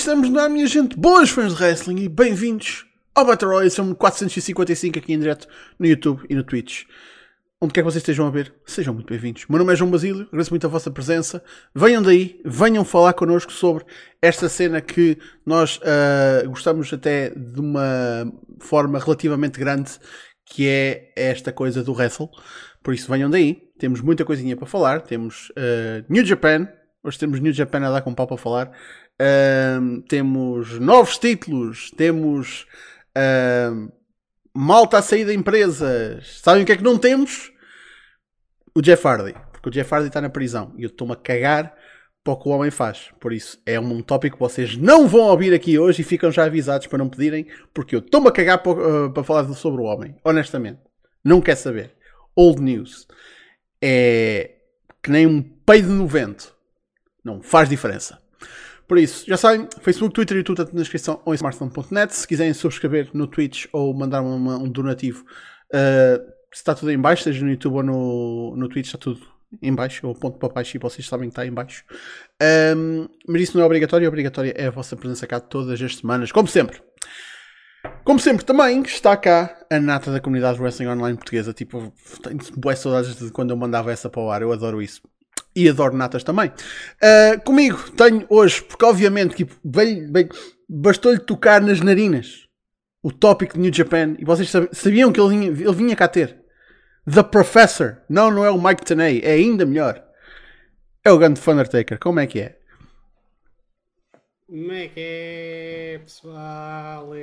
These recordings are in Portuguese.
estamos na minha gente, boas fãs de wrestling e bem-vindos ao Battle Royale, são 455 aqui em direto no YouTube e no Twitch. Onde quer que vocês estejam a ver, sejam muito bem-vindos. Meu nome é João Basílio, agradeço muito a vossa presença. Venham daí, venham falar connosco sobre esta cena que nós uh, gostamos até de uma forma relativamente grande, que é esta coisa do wrestle. Por isso, venham daí. Temos muita coisinha para falar. Temos uh, New Japan. Hoje temos New Japan a dar com pau para falar. Uh, temos novos títulos. Temos uh, malta a sair da empresas. Sabem o que é que não temos? O Jeff Hardy. Porque o Jeff Hardy está na prisão. E eu estou-me a cagar para o que o homem faz. Por isso, é um tópico que vocês não vão ouvir aqui hoje e ficam já avisados para não pedirem, porque eu estou-me a cagar para, uh, para falar sobre o homem. Honestamente. Não quer saber. Old news. É que nem um peido no vento. Não faz diferença. Por isso, já sabem, Facebook, Twitter e YouTube na descrição ou em smartphone.net. Se quiserem subscrever no Twitch ou mandar uma, um donativo, uh, está tudo em baixo, seja no YouTube ou no, no Twitch, está tudo em baixo, ou ponto para baixo, e vocês sabem que está em baixo. Um, mas isso não é obrigatório, obrigatória é a vossa presença cá todas as semanas, como sempre. Como sempre, também está cá a nata da comunidade Wrestling Online portuguesa. Tipo, tenho boas saudades de quando eu mandava essa para o ar, eu adoro isso. E adoro natas também. Uh, comigo tenho hoje, porque obviamente tipo, bastou-lhe tocar nas narinas o tópico de New Japan e vocês sabiam que ele vinha, ele vinha cá ter. The Professor. Não, não é o Mike Tenay, é ainda melhor. É o grande Undertaker. Como é que é? Como é que é, pessoal?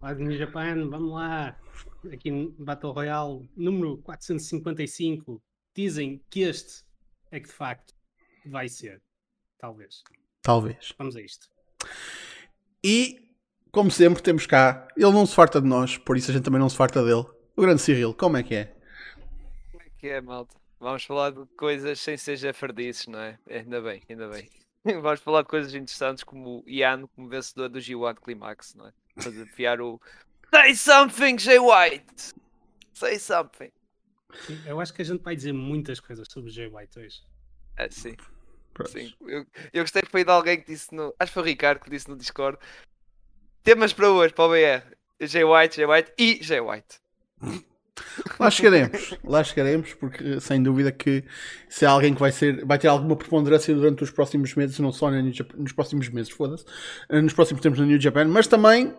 Lá de New Japan, vamos lá. Aqui no Battle Royale número 455. Dizem que este é que de facto vai ser. Talvez. Talvez. Vamos a isto. E, como sempre, temos cá. Ele não se farta de nós, por isso a gente também não se farta dele. O grande Cyril, como é que é? Como é que é, malta? Vamos falar de coisas sem ser jafardices, não é? Ainda bem, ainda bem. Vamos falar de coisas interessantes como o Ian como vencedor do G1 Climax, não é? Para desafiar o Say something, Jay White! Say something! Eu acho que a gente vai dizer muitas coisas sobre o Jay White hoje. É, sim. sim. Eu, eu gostei que foi de alguém que disse no. Acho que foi o Ricardo que disse no Discord. Temas para hoje, para o BR. Jay White, Jay White e Jay White. Lá chegaremos, lá chegaremos, porque sem dúvida que se há alguém que vai ser, vai ter alguma preponderância durante os próximos meses, não só nos próximos meses, foda-se, nos próximos tempos na New Japan, mas também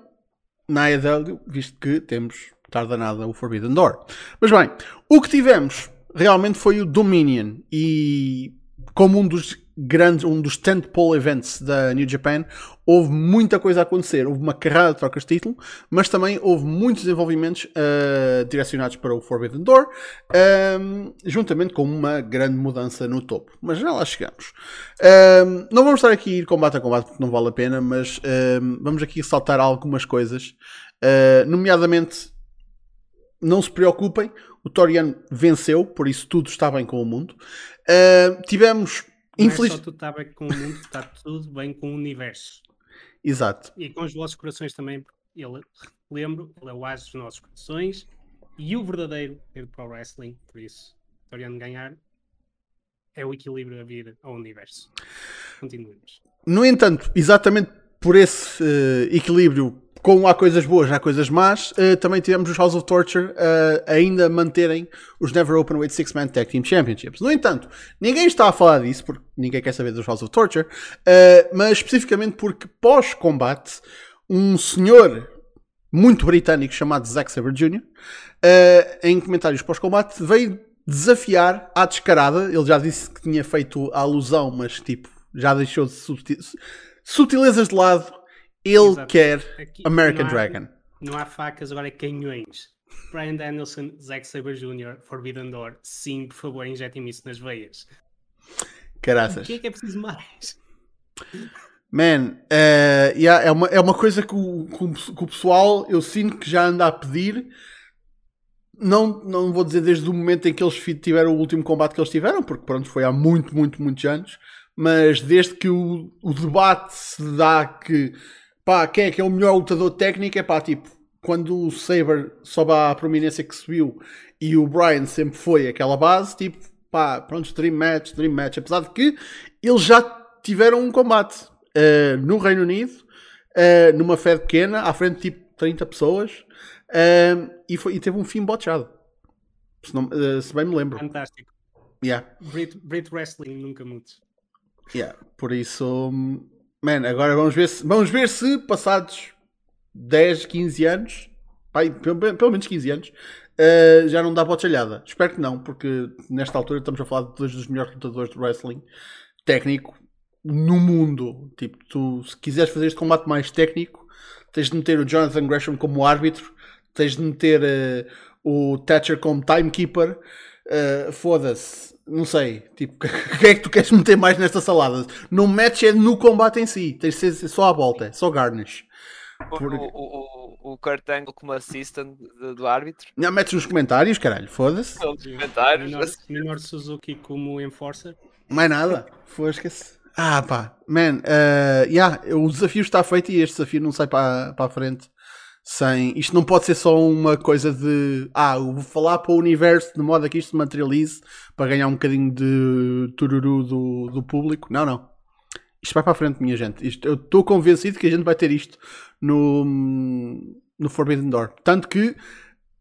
na AEW, visto que temos tarda nada o Forbidden Door. Mas bem, o que tivemos realmente foi o Dominion e como um dos grandes, um dos tentpole events da New Japan, houve muita coisa a acontecer. Houve uma carrada de trocas de título, mas também houve muitos desenvolvimentos uh, direcionados para o Forbidden Door, um, juntamente com uma grande mudança no topo. Mas já lá chegamos. Um, não vamos estar aqui a ir combate a combate porque não vale a pena, mas um, vamos aqui saltar algumas coisas, uh, nomeadamente não se preocupem, o Torian venceu, por isso tudo está bem com o mundo. Uh, tivemos. Não infeliz... é só tudo está bem com o mundo, está tudo bem com o universo. Exato. E com os vossos corações também, ele, lembro, ele é o as dos nossos corações e o verdadeiro é para o wrestling, por isso, Torian ganhar é o equilíbrio a vir ao universo. Continuemos. No entanto, exatamente por esse uh, equilíbrio como há coisas boas, há coisas más, uh, também tivemos os House of Torture uh, ainda manterem os Never Open Weight Six Man Tag Team Championships. No entanto, ninguém está a falar disso, porque ninguém quer saber dos House of Torture, uh, mas especificamente porque pós-combate, um senhor muito britânico chamado Zack Sabre Jr., em comentários pós-combate, veio desafiar à descarada. Ele já disse que tinha feito a alusão, mas tipo, já deixou de sutilezas de lado ele Exato. quer Aqui, American não há, Dragon. Não há facas, agora é canhões. Brian Danielson, Zack Sabre Jr., Forbidden Door. Sim, por favor, injetem-me isso nas veias. Caraças. O que é que é preciso mais? Man, uh, yeah, é, uma, é uma coisa que o, que o pessoal eu sinto que já anda a pedir. Não, não vou dizer desde o momento em que eles tiveram o último combate que eles tiveram, porque pronto, foi há muito, muito, muitos anos. Mas desde que o, o debate se dá que pá, quem é que é o melhor lutador técnico? É pá, tipo, quando o Saber sobe à prominência que subiu e o Brian sempre foi aquela base, tipo, pá, pronto, Dream Match, Dream Match. Apesar de que ele já tiveram um combate uh, no Reino Unido, uh, numa fé pequena, à frente de tipo 30 pessoas, uh, e, foi, e teve um fim botchado. Se, não, se bem me lembro. Fantástico. Yeah. Brit, Brit Wrestling nunca muda. Yeah. Por isso, man, agora vamos ver se, vamos ver se passados 10, 15 anos, pai, pelo, pelo menos 15 anos, uh, já não dá botchalhada. Espero que não, porque nesta altura estamos a falar de dois dos melhores lutadores de wrestling técnico no mundo. Tipo, tu, se quiseres fazer este combate mais técnico, tens de meter o Jonathan Gresham como árbitro, tens de meter uh, o Thatcher como timekeeper. Uh, Foda-se, não sei. Tipo, o que é que tu queres meter mais nesta salada? No match é no combate em si, tens de ser só à volta, só garnish. Por... O, o, o Kurt Angle como assistant do, do árbitro. Não, metes nos comentários, caralho, foda-se. Nos comentários. Menor, menor Suzuki como enforcer. Mais nada, fosca-se. Ah, pá, man, uh, yeah, o desafio está feito e este desafio não sai para, para a frente sem. Isto não pode ser só uma coisa de. Ah, vou falar para o universo de modo a que isto se materialize para ganhar um bocadinho de tururu do, do público. Não, não. Isto vai para a frente, minha gente. Isto, eu estou convencido que a gente vai ter isto no, no Forbidden Door. Tanto que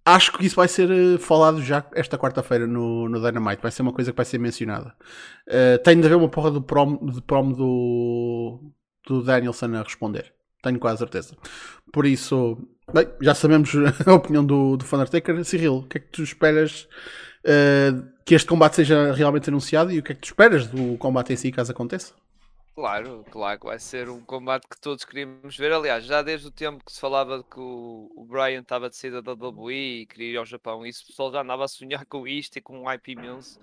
acho que isso vai ser eh, falado já esta quarta-feira no, no Dynamite. Vai ser uma coisa que vai ser mencionada. Uh, tem de haver uma porra do prom, de prom do, do Danielson a responder. Tenho quase certeza. Por isso, bem, já sabemos a opinião do, do Undertaker. Cyril, o que é que tu esperas uh, que este combate seja realmente anunciado e o que é que tu esperas do combate em si caso aconteça? Claro, claro vai ser um combate que todos queríamos ver. Aliás, já desde o tempo que se falava que o, o Brian estava de saída da WWE e queria ir ao Japão, isso o pessoal já andava a sonhar com isto e com o IP Mills.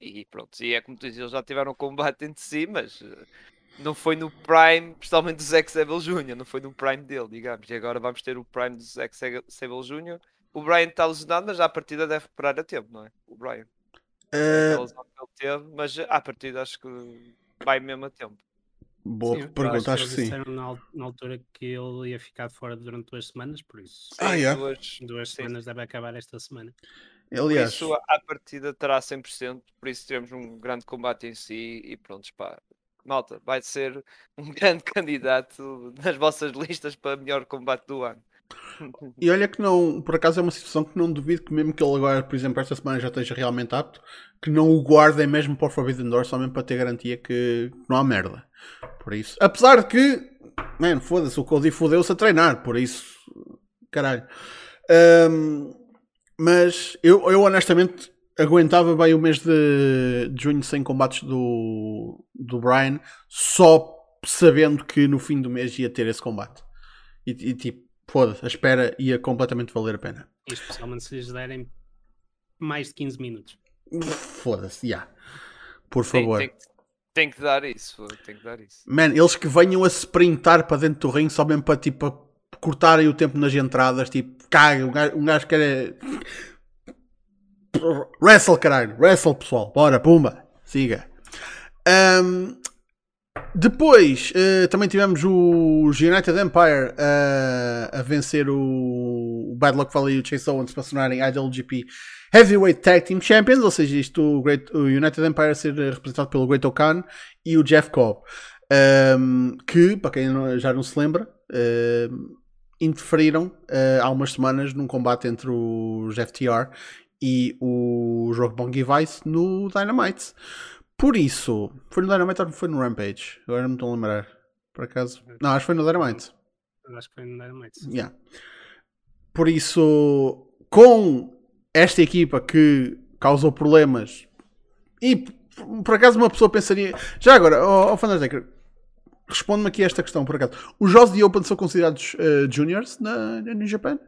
E pronto, e é como tu dizes, eles já tiveram um combate entre si, mas não foi no Prime, principalmente do Zack Sable Jr., não foi no Prime dele, digamos. E agora vamos ter o Prime do Zack Sable Jr. O Brian está lesionado, mas à partida deve recuperar a tempo, não é? O Brian. Uh... ele teve, mas à partida acho que vai mesmo a tempo. Boa Sim, pergunta, acho que, sim. disseram na, na, altura que ele ia ficar fora durante duas semanas, por isso. Ah, yeah. duas, duas semanas deve acabar esta semana. Aliás, por isso, a partida terá 100%, por isso teremos um grande combate em si e pronto, pá. Malta, vai ser um grande candidato nas vossas listas para melhor combate do ano. E olha que não, por acaso é uma situação que não duvido que mesmo que ele agora, por exemplo, esta semana já esteja realmente apto, que não o guardem mesmo para o Forbidden Door, mesmo para ter garantia que não há merda. Por isso, apesar de que, man, foda-se, o Cody fodeu-se a treinar, por isso, caralho. Um, mas eu, eu honestamente aguentava bem o mês de, de junho sem combates do, do Brian, só sabendo que no fim do mês ia ter esse combate. E, e tipo, foda-se, a espera ia completamente valer a pena. E especialmente se lhes derem mais de 15 minutos. Foda-se, já. Yeah. Por favor. Tem, tem, tem, que dar isso, tem que dar isso. Man, eles que venham a sprintar para dentro do ringue só mesmo para tipo cortarem o tempo nas entradas, tipo, caga, um gajo, um gajo que era. Wrestle, caralho, wrestle pessoal, bora, pumba, siga. Um, depois uh, também tivemos os United Empire uh, a vencer o, o Bad Luck Valley e o Chase Owens para se tornarem IWGP Heavyweight Tag Team Champions, ou seja, isto o, Great, o United Empire a ser representado pelo Great Okan e o Jeff Cobb, um, que, para quem não, já não se lembra, uh, interferiram há umas semanas num combate entre os FTR e o Rock Bongi Vice no Dynamite. Por isso, foi no Dynamite ou foi no Rampage? Agora não me estou a lembrar. Por acaso? Não, acho que foi no Dynamite. Acho que foi no Dynamite. Yeah. Por isso, com esta equipa que causou problemas e por acaso uma pessoa pensaria. Já agora, oh, oh Fantastic, responde-me aqui a esta questão, por acaso. Os jogos de Open são considerados uh, juniors na, no Japão?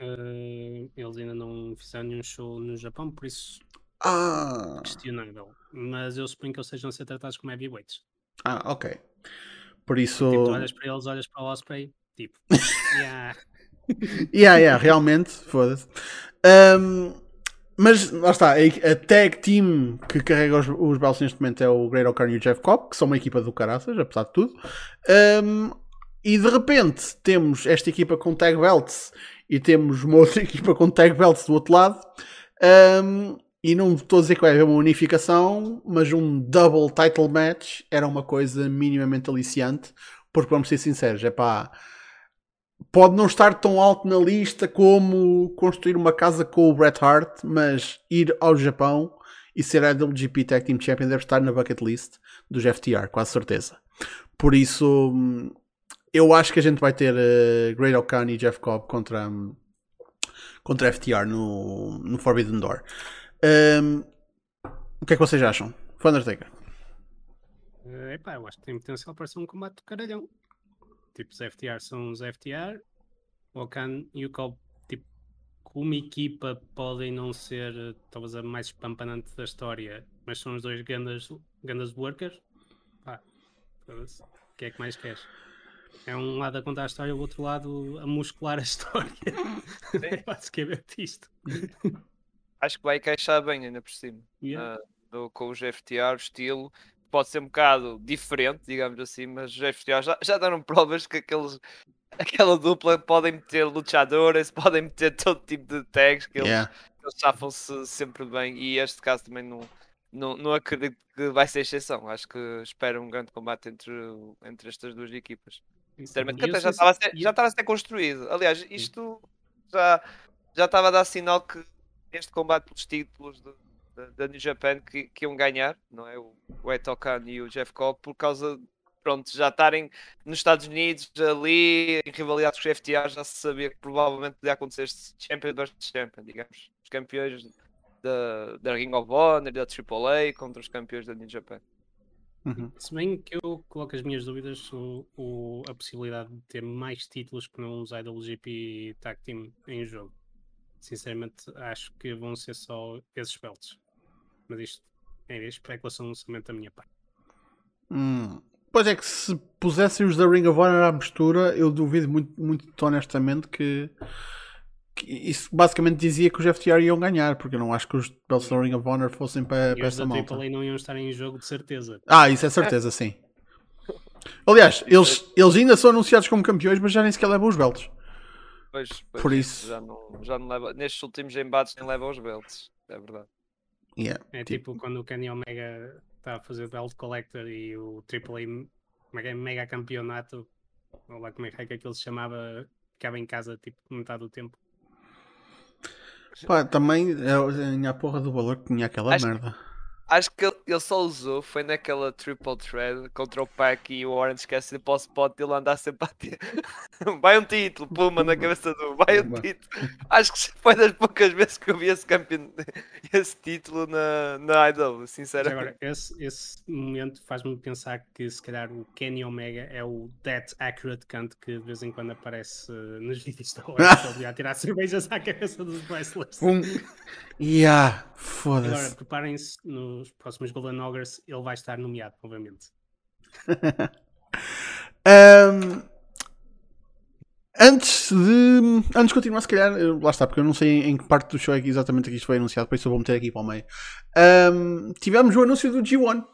Uh, eles ainda não fizeram nenhum show no Japão, por isso ah. questionável. Mas eu suponho que eles sejam a ser tratados como heavyweights. Ah, ok. Por isso. Tipo, tu olhas para eles, olhas para o Osprey, tipo, yeah. yeah, yeah, realmente, foda-se. Um, mas lá está, a, tag team que carrega os, os belts neste momento é o Great O'Connor e o Jeff Cobb, que são uma equipa do caraças, apesar de tudo. Um, e de repente temos esta equipa com tag belts e temos uma outra equipa com tag belts do outro lado. Um, e não estou a dizer que vai haver uma unificação, mas um double title match era uma coisa minimamente aliciante, porque vamos ser sinceros, é pá, pode não estar tão alto na lista como construir uma casa com o Bret Hart, mas ir ao Japão e ser a WGP Tag Team Champion deve estar na bucket list dos FTR, quase certeza. Por isso, hum, eu acho que a gente vai ter uh, Great O'Khan e Jeff Cobb contra, um, contra FTR no, no Forbidden Door. Um, o que é que vocês acham? Foi Undertaker. Uh, epá, eu acho que tem potencial para ser um combate de caralhão. Tipo, os FTR são os FTR. O Okan e o Cobb, tipo, como equipa, podem não ser talvez a mais espampanante da história, mas são os dois grandes, grandes workers. Pá, o que é que mais queres? É um lado a contar a história, o outro lado a muscular a história. é basicamente isto acho que vai encaixar bem ainda por cima. Yeah. Uh, do, com os FTR, o estilo pode ser um bocado diferente, digamos assim, mas os FTR já, já deram provas que aqueles, aquela dupla podem meter luchadores, podem meter todo tipo de tags que eles, yeah. eles chafam-se sempre bem e este caso também não, não, não acredito que vai ser exceção. Acho que espero um grande combate entre, entre estas duas equipas. Sinceramente, que até já estava, a ser, já estava a ser construído. Aliás, isto já, já estava a dar sinal que este combate pelos títulos da New Japan que, que iam ganhar, não é? O, o Etokan e o Jeff Cobb, por causa pronto, já estarem nos Estados Unidos, ali, em rivalidades com os FTA, já se sabia que provavelmente podia acontecer este Champion versus Champion, digamos. Os campeões da, da Ring of Honor, da AAA, contra os campeões da New Japan. Uhum. Se bem que eu coloco as minhas dúvidas sobre o, a possibilidade de ter mais títulos que não os IWGP Tag Team em jogo. Sinceramente, acho que vão ser só esses belts. Mas isto é especulação somente da minha parte. Hum. Pois é que se pusessem os da Ring of Honor à mistura, eu duvido muito, muito honestamente que, que, isso basicamente dizia que os FTR iam ganhar, porque eu não acho que os belts da Ring of Honor fossem para, para essa malta. E não iam estar em jogo de certeza. Ah, isso é certeza, sim. Aliás, eles, eles ainda são anunciados como campeões, mas já nem sequer levam os belts. Pois, pois, Por isso. Já não, já não leva, nestes últimos embates nem leva aos belts, é verdade. Yeah, é tipo, tipo quando o Kenny Omega está a fazer belt collector e o AAA mega, mega campeonato, ou lá como é que é que aquilo se chamava, ficava em casa tipo metade do tempo. Pá, também é a porra do valor que tinha aquela Acho merda. Acho que ele, só usou, foi naquela triple thread contra o Pac e o Orange Cassidy para o spot ele andar sempre a ter. vai um título, puma na cabeça do. Vai um título. Acho que foi das poucas vezes que eu vi esse, campeão, esse título na, na IW, sinceramente. Agora, esse, esse momento faz-me pensar que se calhar o Kenny Omega é o That Accurate Cunt que de vez em quando aparece nos vídeos da Orange a tirar cervejas à cabeça dos wrestlers. Um. Yeah, foda-se. Agora, preparem-se no nos próximos Golden Ogres ele vai estar nomeado novamente. um, antes de antes de continuar, se calhar, lá está, porque eu não sei em que parte do show é que exatamente que isto foi anunciado, por isso eu vou meter aqui para o meio. Um, tivemos o anúncio do G1.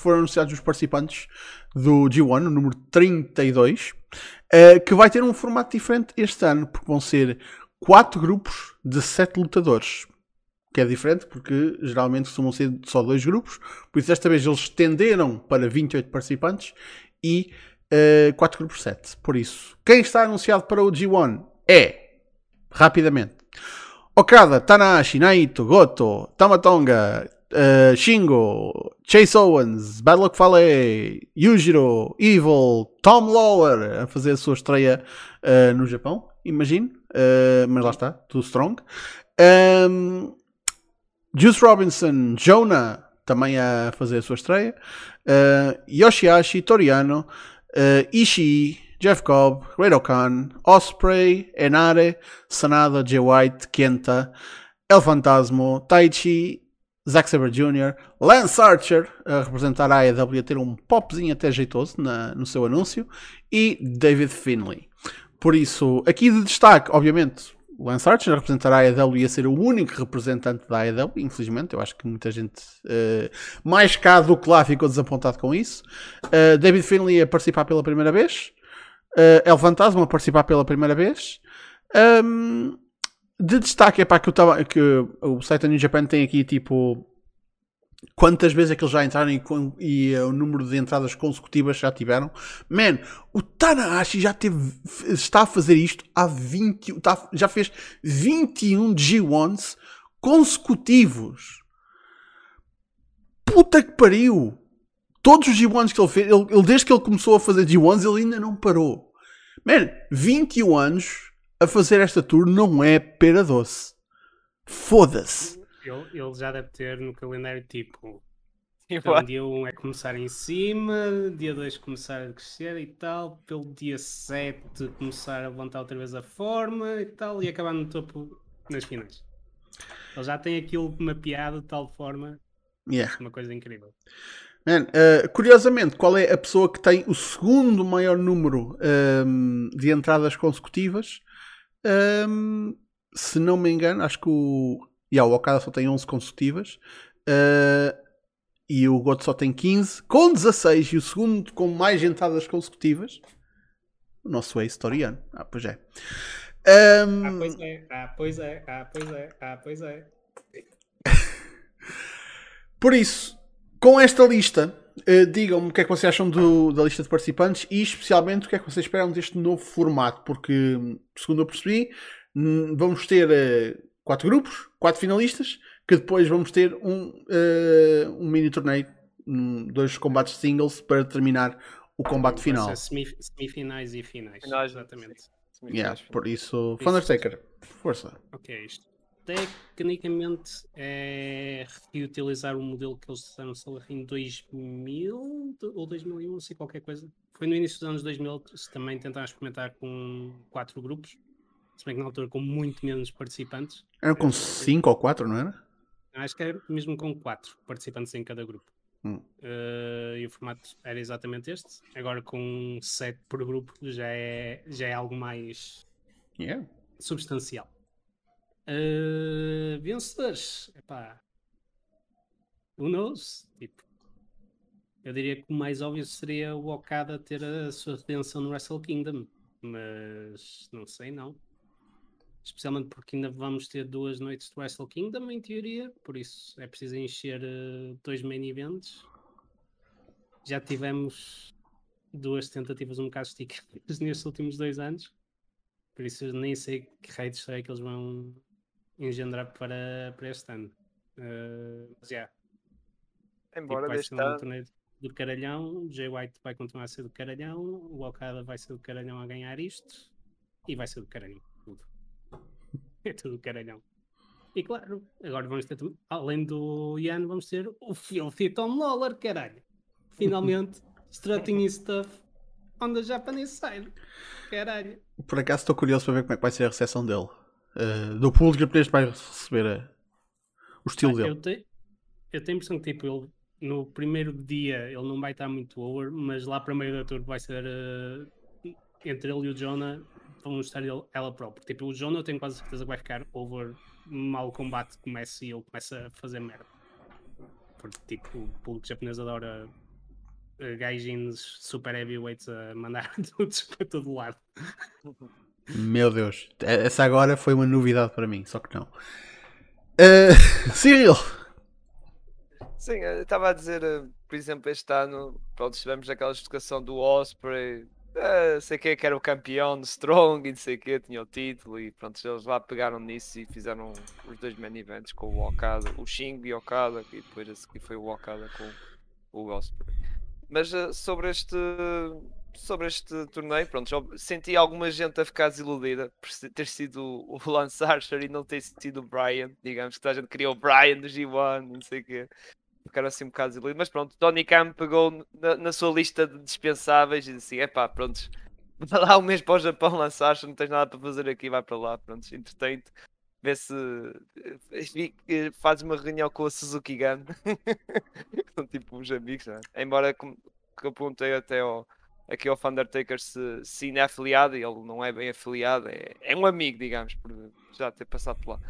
Foram anunciados os participantes do G1, o número 32, uh, que vai ter um formato diferente este ano, porque vão ser quatro grupos de sete lutadores que é diferente porque geralmente costumam ser só dois grupos, por isso desta vez eles estenderam para 28 participantes e uh, 4 grupos 7. Por isso, quem está anunciado para o G1 é, rapidamente, Okada, Tanahashi, Naito, Goto, Tamatonga, uh, Shingo, Chase Owens, Badlock Fale, Yujiro, Evil, Tom Lawler a fazer a sua estreia uh, no Japão, imagino, uh, mas lá está, tudo strong. Um, Juice Robinson, Jonah, também a fazer a sua estreia. Uh, Yoshihashi, Toriano, uh, Ishii, Jeff Cobb, Great Khan, Osprey, Enare, Sanada, Jay White, Kenta, El Fantasmo, Taichi, Zack Sabre Jr., Lance Archer a representar a AEW a ter um popzinho até jeitoso na, no seu anúncio e David Finley. Por isso, aqui de destaque, obviamente, Lance Archer representará a AEW e ia ser o único representante da AEW, infelizmente. Eu acho que muita gente, uh, mais cá do que lá, ficou desapontado com isso. Uh, David Finley a participar pela primeira vez. Uh, El Fantasma a participar pela primeira vez. Um, de destaque é para que que o site New Japan tem aqui tipo quantas vezes é que eles já entraram e, quan- e, eh, o número de entradas consecutivas já tiveram. Man, o Tanahashi já teve, está a fazer isto há 20, tá- já fez 21 G1s consecutivos. Puta que pariu! Todos os G1s que ele fez, ele, ele- desde que ele começou a fazer G1s, ele ainda não parou. Man, 21 anos a fazer esta tour não é pera doce. Foda-se. Ele, ele já deve ter no calendário tipo. Então, dia 1 um é começar em cima, dia 2 começar a crescer e tal, pelo dia 7 começar a levantar outra vez a forma e tal, e acabar no topo nas finais. Ele já tem aquilo mapeado de tal forma, Yeah. uma coisa incrível. Man, uh, curiosamente, qual é a pessoa que tem o segundo maior número um, de entradas consecutivas? Um, se não me engano, acho que o, yeah, o Okada só tem 11 consecutivas uh, e o Goto só tem 15, com 16. E o segundo com mais entradas consecutivas, o nosso ex-Toriano. Ah, pois é. Um, Ah, pois é, ah, pois é, ah, pois é, ah, pois é. Por isso, com esta lista, eh, digam-me o que é que vocês acham do- da lista de participantes e especialmente o que é que vocês esperam deste novo formato, porque, segundo eu percebi, hum, vamos ter eh, quatro grupos, quatro finalistas, que depois vamos ter um, eh, um mini torneio, hum, dois combates singles para terminar o combate Vai final. semifinais e finais. Finais, Exatamente. sim. Yeah, por isso. Undertaker, força. Ok, isto tecnicamente é reutilizar o modelo que eles lá, em 2000 ou 2001, não sei qualquer coisa. Foi no início dos anos 2000 se também tentaram experimentar com quatro grupos, se bem que na altura com muito menos participantes. Era com cinco ou quatro, não era? Acho que era mesmo com quatro participantes em cada grupo. Hum. Eh, e o formato era exatamente este. Agora com sete por grupo já é, já é algo mais Yeah. substancial. Uh, vencedores, epá, who knows? Tipo, eu diria que o mais óbvio seria o Okada ter a sua redenção no Wrestle Kingdom, mas não sei, não. Especialmente porque ainda vamos ter duas noites do Wrestle Kingdom, em teoria, por isso é preciso encher uh, dois main events. Já tivemos duas tentativas um bocado esticadas nestes últimos dois anos. Por isso nem sei que será que eles vão engendrar para, para este ano. Uh, mas já, tipo, Embora vai deste um ano. do caralhão. Jay White vai continuar a ser do caralhão. O Okada vai ser do caralhão a ganhar isto. E vai ser do caralhão. É tudo do caralhão. E claro, agora vamos ter, além do Ian, vamos ter o Filthy Tom Lawler, caralho. Finalmente, strutting stuff on the Japanese side. Caralho. Por acaso estou curioso para ver como é que vai ser a recepção dele. Uh, do público japonês que vai receber uh, o estilo Ah, dele. Eu, te- eu tenho a impressão que tipo, ele, no primeiro dia ele não vai estar muito over, mas lá para meio da tour vai ser eh, entre ele e o Jonah vão estar ele, ela própria. Tipo, o Jonah eu tenho quase certeza que vai ficar over mal o combate começa e ele começa a fazer merda. Porque tipo, o público japonês adora uh, gaijins super heavyweights a mandar todos para todo lado. Meu Deus, essa agora foi uma novidade para mim, só que não. Uh, Cyril, Sim, eu estava a dizer, eh, por exemplo, este ano, pronto, tivemos aquela discussão do Osprey, eh, sei que era o campeão do Strong e não sei que, tinha o título e pronto, eles lá pegaram nisso e fizeram os dois main events com o Okada, o Shingo e Okada, e depois a seguir foi o Okada com o Osprey. Mas eh, sobre este sobre este torneio, pronto, senti alguma gente a ficar desiludida por ter sido o Lance Archer e não ter sido o Brian, digamos que a gente queria o Brian do G1, não sei o. Ficaram assim um bocado desiludidos, mas pronto, Tony Khan pegou na, na sua lista de dispensáveis e disse assim: epá, pronto, vai lá um mês para o Japão lançar, não tens nada para fazer aqui, vai para lá, pronto, entretém-te, vê se eh, eh, fazes uma reunião com a Suzuki Gun, são tipo uns amigos, é? Embora que eu até ao, aqui ao Undertaker se, se ainda é afiliado, e ele não é bem afiliado, é, é um amigo, digamos, por já ter passado por lá.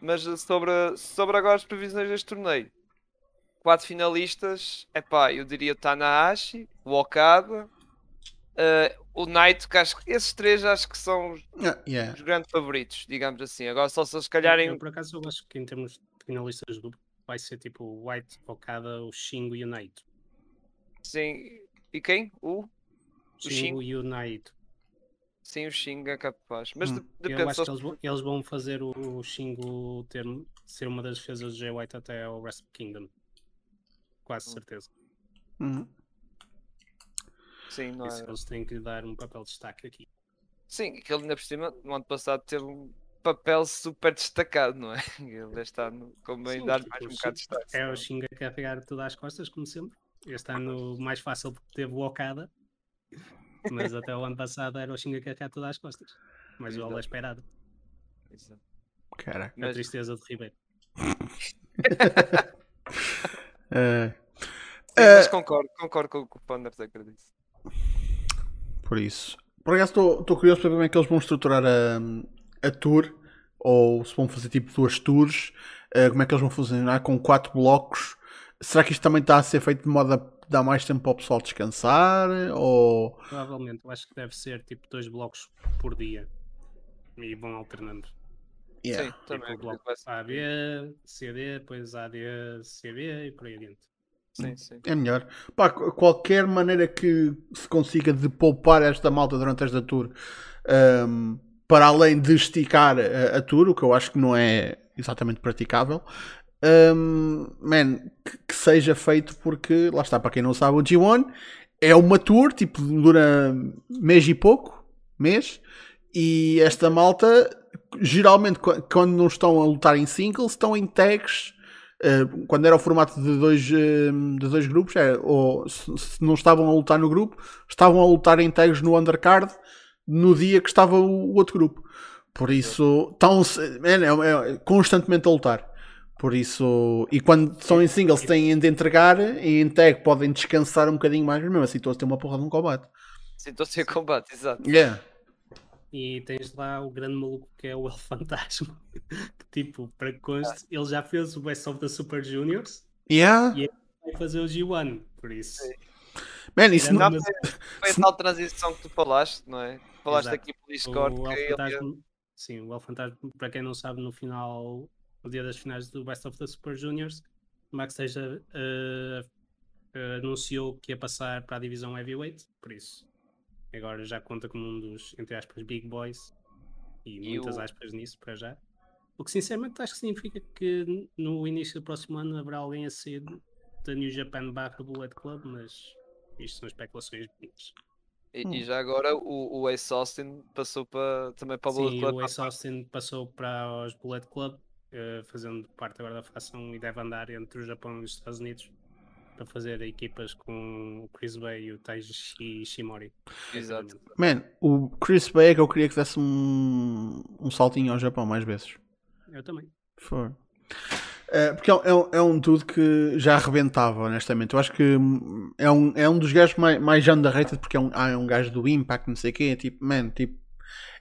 Mas sobre, sobre agora as previsões deste torneio, quatro finalistas, epá, eu diria o Tanahashi, o Okada, eh, o Naito, que acho que esses três acho que são os, Ah, yeah. os grandes favoritos, digamos assim. Agora só se eles Eu, calharem. por acaso, eu acho que em termos de finalistas do grupo vai ser tipo o White, Okada, o Shingo e o Naito. Sim. E quem? O? Shingo Shingo? e o Naito. Sim, o Xing é capaz. Mas Hum. de- Eu depende acho se que eles- vão- eles vão fazer o Shingo ter, ser uma das defesas do Jay White até ao Wrestle Kingdom. Quase certeza. Uhum. Sim, não Por isso é? eles têm que lhe dar um papel de destaque aqui. Sim, aquele ainda por cima, no ano passado teve um papel super destacado, não é? Ele este ano convém Sim, dar tipo, mais um o bocado de destaque. É o Shingo a carregar tudo às costas, como sempre. Este ano mais fácil porque teve o Okada. Mas até o ano passado era o Shingo a carregar tudo às costas. Mas o Exato. Ola esperado. Exato. Caraca. A tristeza de Ribeiro. Eh, Sim, Eh, mas concordo, concordo com o que o Undertaker disse. por isso. Por acaso estou curioso para ver como é que eles vão estruturar a, a tour. Ou se vão fazer tipo duas tours. eh, como é que eles vão funcionar com quatro blocos. Será que isto também está a ser feito de modo a dar mais tempo ao pessoal descansar? Ou. Provavelmente, eu acho que deve ser tipo dois blocos por dia. E vão alternando. Yeah. Sim, Tipo também o acredito bloco que vai ser. AB, CD, depois AD, CB e por aí adiante. Sim, sim. É melhor. Pá, qu- qualquer maneira que se consiga de poupar esta malta durante esta tour, ahm, para além de esticar a, a tour, o que eu acho que não é exatamente praticável, ahm, man, que, que seja feito porque, lá está, para quem não sabe, o G1 é uma tour, tipo, dura mês e pouco, mês, e esta malta, geralmente, qu- quando não estão a lutar em singles, estão em tags Uh, quando era o formato de dois, uh, de dois grupos, é, ou se, se não estavam a lutar no grupo, estavam a lutar em tags no undercard no dia que estava o, o outro grupo. Por isso, estão é, é, constantemente a lutar. Por isso, e quando são em singles têm de entregar, e em tag podem descansar um bocadinho mais, mas mesmo assim, estou a ter uma porra de um combate. Sim, estou sem combate, exato. Yeah. E tens lá o grande maluco que é o El Fantasma. que tipo, para que conste, ele já fez o Best of the Super Juniors Yeah. e vai fazer o G1. Por isso. Man, isso não, mas- foi, foi a tal transição que tu falaste, não é? Falaste Exato. aqui pelo Discord O que El ele Fantasma, sim, o El Fantasma, para quem não sabe, no final, no dia das finais do Best of the Super Juniors, o Max Seja anunciou que ia passar para a divisão Heavyweight, por isso agora já conta como um dos, entre aspas, Big Boys e, E muitas o- aspas nisso para já. O que sinceramente acho que significa que no início do próximo ano haverá alguém a sair da New Japan barra Bullet Club, mas isto são especulações minhas. E, Hum. e já agora o, o Ace Austin passou para, também para o Bullet Sim, Club. o Ace Austin passou para os Bullet Club, eh, fazendo parte agora da fação e deve andar entre o Japão e os Estados Unidos para fazer equipas com o Chris Bay e o Taiji Shimori. Exato. man, o Chris Bay é que eu queria que desse um, um saltinho ao Japão mais vezes. Eu também. For. É, porque é, um- é um- é um dude que já arrebentava, honestamente. Eu acho que hum, é um, é um dos gajos mais, mais underrated porque é um, ah, é um gajo do Impact, não sei o quê. Tipo, man, tipo,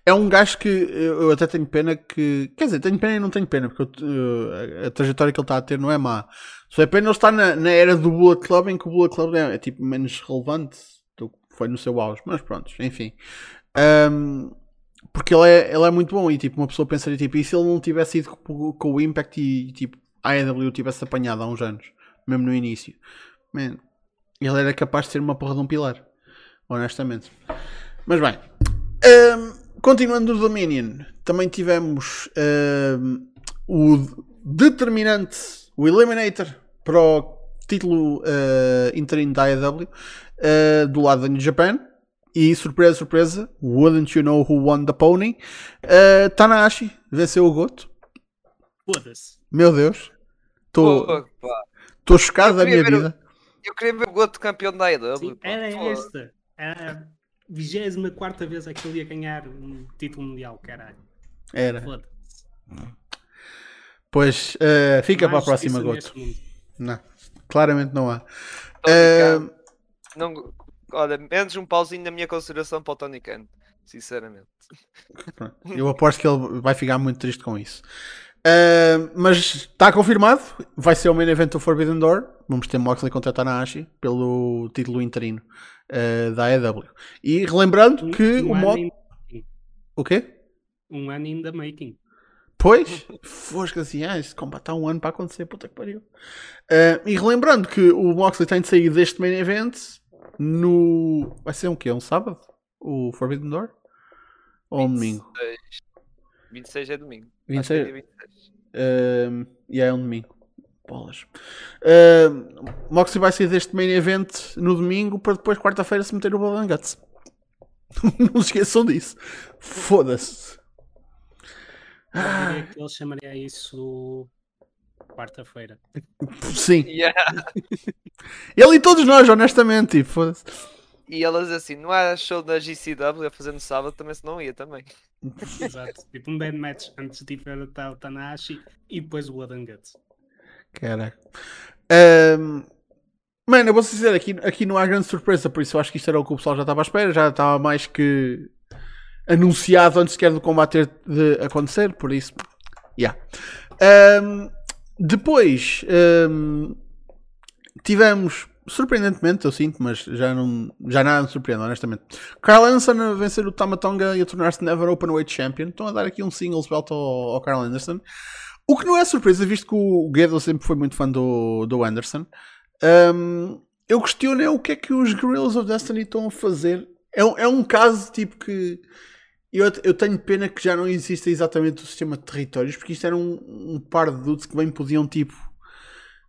é um gajo que eu, até tenho pena que. Quer dizer, tenho pena e não tenho pena, porque eu- a, a trajetória que ele está a ter não é má. Só é pena ele estar na, na era do Bullet Club em que o Bullet Club é, é, tipo menos relevante do que foi no seu auge. Mas pronto, enfim. Hum, porque ele é, ele é muito bom e tipo, uma pessoa pensaria tipo, e se ele não tivesse ido com, com o Impact e tipo, a AEW tivesse apanhado há uns anos, mesmo no início, man, ele era capaz de ser uma porra de um pilar, honestamente. Mas bem, hum, continuando o Dominion, também tivemos hum, o determinante, o Eliminator para o título uh, interino da AEW uh, do lado da New Japan. E surpresa, surpresa, wouldn't you know who won the pony? Uh, Tanahashi venceu o Goto. Foda-se. Meu Deus, estou chocado da minha ver o- vida. Eu queria ver o Goto campeão da AEW. Sim, era esta. Era 24 vez é que ele ia ganhar um título mundial, caralho. Era. Foda-se. Pois uh, fica para a próxima, justiça Goto. Não, claramente não há. Uh. Não, olha, menos um pauzinho na minha consideração para o Tony Khan. Sinceramente. Eu aposto que ele vai ficar muito triste com isso. Uh, mas está confirmado, vai ser o main event do Forbidden Door. Vamos ter Moxley contra Tanahashi pelo título interino uh, da AEW. E relembrando Um- que um o ano Mo... in- O quê? Um ano in the making. Pois, fosca assim, ah, este combate há um ano para acontecer, puta que pariu. Uh, e relembrando que o Moxley tem de sair deste main event no. Vai ser um quê? Um sábado? O Forbidden Door? Ou um domingo? 26 é domingo. Acho que é 26? dia 26. Um, e é um domingo. Bolas. Moxley vai sair deste main event no domingo para depois, quarta-feira, se meter no Blood and Guts. Não se esqueçam disso. Foda-se. Eu que ele chamaria isso quarta-feira. Sim. Yeah. Ele e todos nós, honestamente. Tipo, foda-se. E elas assim, não há show da GCW a fazer no sábado, também se não ia também. Exato. tipo um dead match antes de tiver o tal Tanahashi e depois o and Guts. Caraca. Um, mano, eu vou dizer, aqui, aqui não há grande surpresa, por isso eu acho que isto era o que o pessoal já estava à espera, já estava mais que anunciado antes sequer do combate ter de acontecer, por isso, yeah. Um, depois um, tivemos, surpreendentemente, eu sinto, mas já, não, já nada me surpreende, honestamente. Carl Anderson a vencer o Tamatonga e a tornar-se Never Openweight Champion. Estão a dar aqui um singles belt ao, ao Carl Anderson. O que não é surpresa, visto que o Guedo sempre foi muito fã do, do Anderson. Um, eu questiono é o que é que os Guerrillas of Destiny estão a fazer. É um, é um caso tipo que eu, eu tenho pena que já não exista exatamente o sistema de territórios, porque isto era um, um par de dudes que bem podiam tipo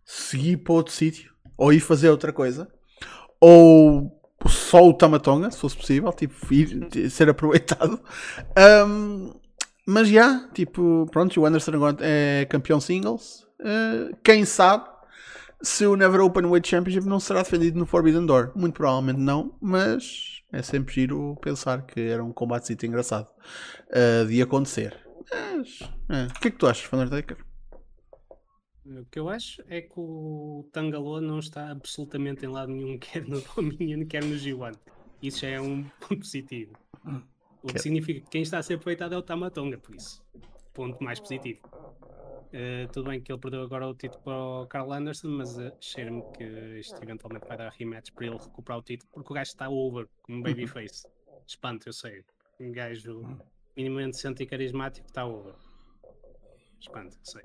seguir para outro sítio ou ir fazer outra coisa ou só o Tamatonga, se fosse possível, tipo, ir, ser aproveitado. Um, mas já, tipo, pronto, o Anderson agora é campeão singles. Uh, quem sabe se o Never Open Weight Championship não será defendido no Forbidden Door? Muito provavelmente não, mas é sempre giro pensar que era um combate engraçado uh, de acontecer. Mas, é. O que é que tu achas, Undertaker? O que eu acho é que o Tangalô não está absolutamente em lado nenhum, quer no Dominion, quer no G1. Isso já é um ponto positivo. O que significa que quem está a ser aproveitado é o Tamatonga, por isso. Ponto mais positivo. Eh, tudo bem que ele perdeu agora o título para o Carl Anderson, mas uh, cheira-me que isto eventualmente vai dar rematch para ele recuperar o título, porque o gajo está over como babyface. Espanto, eu sei. Um gajo minimamente decente e carismático está over. Espanto, sei.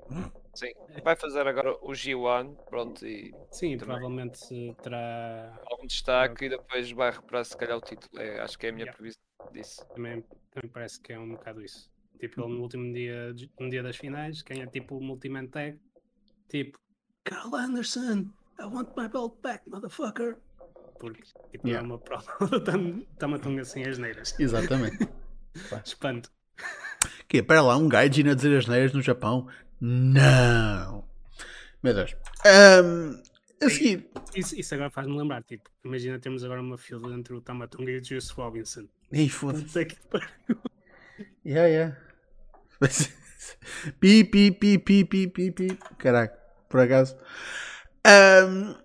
Sim. Vai fazer agora o G1, pronto, e Sim, Também. provavelmente terá. algum destaque e depois vai recuperar se calhar o título. É, acho que é a minha Yeah. previsão disso. Também, também parece que é um bocado isso. Tipo, ele no último dia, no dia das finais, ganha tipo o Multiman Tag. Tipo, Carl Anderson, I want my belt back, motherfucker. Porque tipo, Yeah. é uma prova do Tamatunga sem as neiras. Exatamente. Espanto. Que Pera lá, um gaijin a dizer as neiras no Japão? Não. Meu Deus. Um, a seguir. Isso, isso agora faz-me lembrar, tipo, imagina termos agora uma fila entre o Tamatunga e o Juice Robinson. Ih, foda-se. Que pariu. Yeah, yeah. pi, pi, pi, pi, pi, pi, pi. Caraca, por acaso. Ahm,